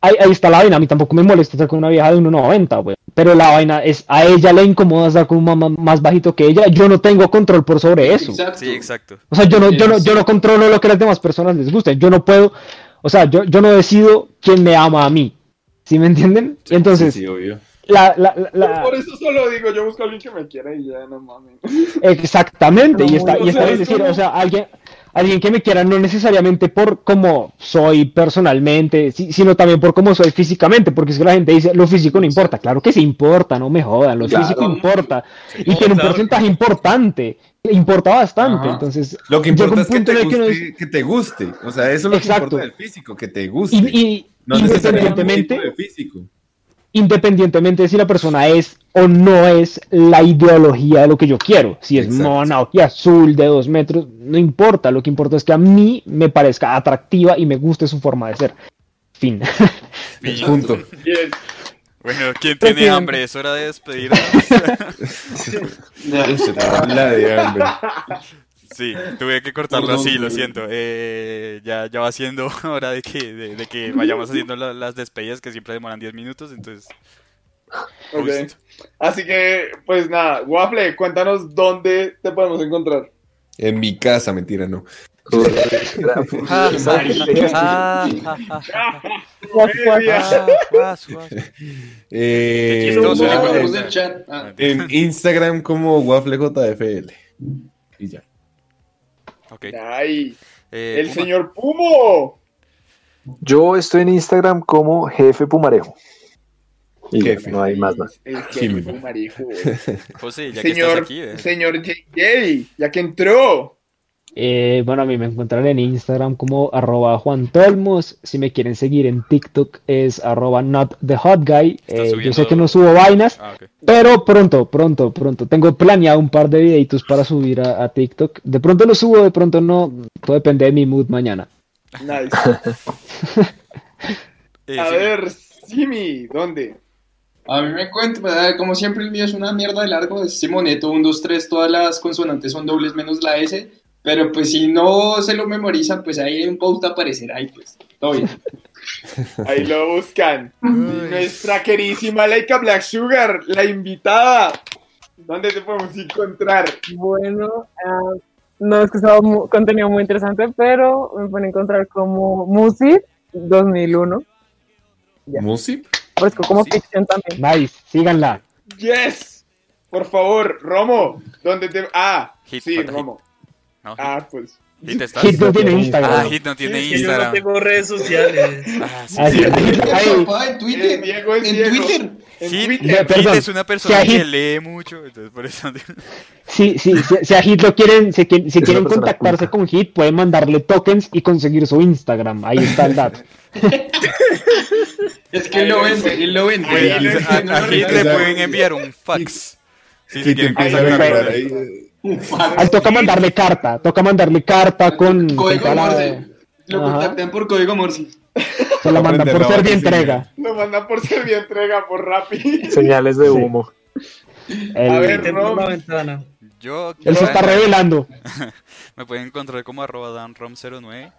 Ahí, ahí está la vaina. A mí tampoco me molesta estar con una vieja de 1,90, güey. Pero la vaina es, a ella le incomoda estar con un mamá más bajito que ella. Yo no tengo control por sobre eso. Exacto. Sí, exacto. O sea, yo no, yo no, yo no controlo lo que a las demás personas les gusta. Yo no puedo, o sea, yo, yo no decido quién me ama a mí. ¿Sí me entienden? Entonces, Sí, sí, obvio. la, la, la- la- Por eso solo digo, yo busco a alguien que me quiera y ya, no mames. Exactamente, y está, y está bien decir, como- o sea, alguien, alguien que me quiera no necesariamente por cómo soy personalmente, si- sino también por cómo soy físicamente, porque es que la gente dice, lo físico no importa, claro que sí importa, no me jodan, lo Claro. físico importa, y tiene un porcentaje importante, importa bastante, Ajá. entonces Lo que importa es que te, que uno guste, dice- que te guste. O sea, eso es lo Exacto. que importa del físico, que te guste. y, y no necesariamente independientemente, de físico. independientemente de si la persona es o no es la ideología de lo que yo quiero. Si es Exacto. mona o que azul de dos metros, no importa. Lo que importa es que a mí me parezca atractiva y me guste su forma de ser. Fin. Fin. Punto. Bien. Bueno, ¿quién tiene Presidente. hambre? Es hora de despedirnos. La de hambre. Sí, tuve que cortarlo Perdón, así, lo siento. Eh, ya, ya va siendo hora de que, de, de que vayamos haciendo la- las despedidas que siempre demoran 10 minutos, entonces... Ok. justo. Así que, pues nada, Waffle, cuéntanos dónde te podemos encontrar. En mi casa, mentira, no. Ah, ah, ah, ah, ah, ah. Eh. Ah, en Instagram como WaffleJFL. Y ya. Ok. Ay, Eh, el Puma. señor Pumo. Yo estoy en Instagram como Jefe Pumarejo. Y Jefe. no hay más nada. El jefe Pumarejo. José, ya que estás Señor, aquí, eh, señor JJ, ya que entró. Eh, bueno, a mí me encuentran en Instagram como arroba Juan Tolmos. Si me quieren seguir en TikTok es arroba not the hot guy. Estás Eh, yo sé que no subo vainas, Ah. Pero pronto, pronto, pronto. Tengo planeado un par de videitos para subir a, a TikTok. De pronto lo subo, de pronto no. Todo depende de mi mood mañana. Nice. Eh, A ver, Simi, ¿dónde? A mí me cuento, ¿verdad? como siempre el mío es una mierda de largo, es Simoneto, 1, 2, 3, todas las consonantes son dobles menos la S, Pero pues si no se lo memorizan, pues ahí en un post aparecerá y pues todo bien. Ahí lo buscan. Nuestra queridísima Laika Black Sugar, la invitada. ¿Dónde te podemos encontrar? Bueno, ah, no es que sea mu- contenido muy interesante, pero me pueden encontrar como Music 2001. Ya. ¿Musip? Parezco como Sí. ficción también. Nice, síganla. Yes. Por favor, Romo, ¿dónde te... Ah, Hit, sí, Hit. No, Hit, Ah, pues. Hit estás. Hit no tiene Ah, Instagram. Hit no tiene Que yo no Instagram. tengo redes sociales. Ah, sí, Ah, sí, sí. en Twitter. Diego es En Diego. Twitter. Hit, Hit perdón. es una persona Que a que Hit- lee mucho, entonces por eso. Sí, sí, si, si a Hit lo quieren, si, si quieren contactarse culta. con Hit, pueden mandarle tokens y conseguir su Instagram. Ahí está el dato. Es que él lo vende, él lo vende. A, a no, Hit le pueden enviar un fax. Sí, sí, Sí, que quieren a una- ahí. Eh. Ahí toca mandarle carta, toca mandarle carta con... con Código Morse. Lo contactan por código Morse. Se la mandan por ser entrega. Lo mandan por ser entrega por Rappi. Señales de Sí. humo. El- A ver, Rom. la ventana. Yo, él se está revelando. Me pueden encontrar como arroba danrom09.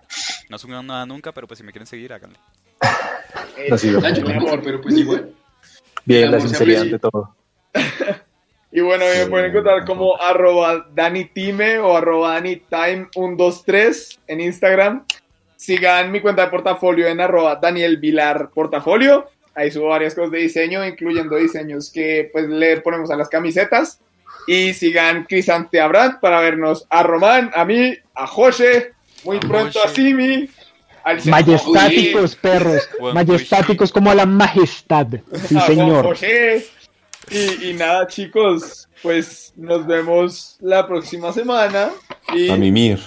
No subo nada nunca, pero pues si me quieren seguir, háganlo. Así, yo me amor, pero pues igual. Bien, la sinceridad ante todo. Y bueno, me pueden encontrar como arroba danitime o arroba danitime123 en Instagram. Sigan mi cuenta de portafolio en arroba Daniel Vilar Portafolio. Ahí subo varias cosas de diseño, incluyendo diseños que pues le ponemos a las camisetas. Y sigan Crisante Abrant para vernos a Román, a mí, a José, muy A pronto a. Simi, al Majestáticos, perros. Majestáticos como a la majestad. Sí, señor. José. Y, y nada, chicos, pues nos vemos la próxima semana. Y A mimir.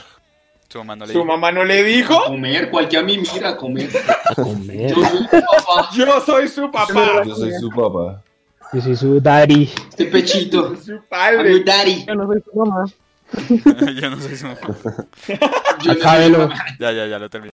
Su mamá no le su dijo. mamá no le A dijo, comer, cualquier mira, a comer. A comer. Yo soy tu papá. yo soy su papá, Yo soy su papá. Yo soy su daddy. Este pechito. su I'm your padre. daddy. Yo no soy su mamá. Yo no soy su mamá. Yo soy Acábelo. su. Ya, ya, ya lo terminé.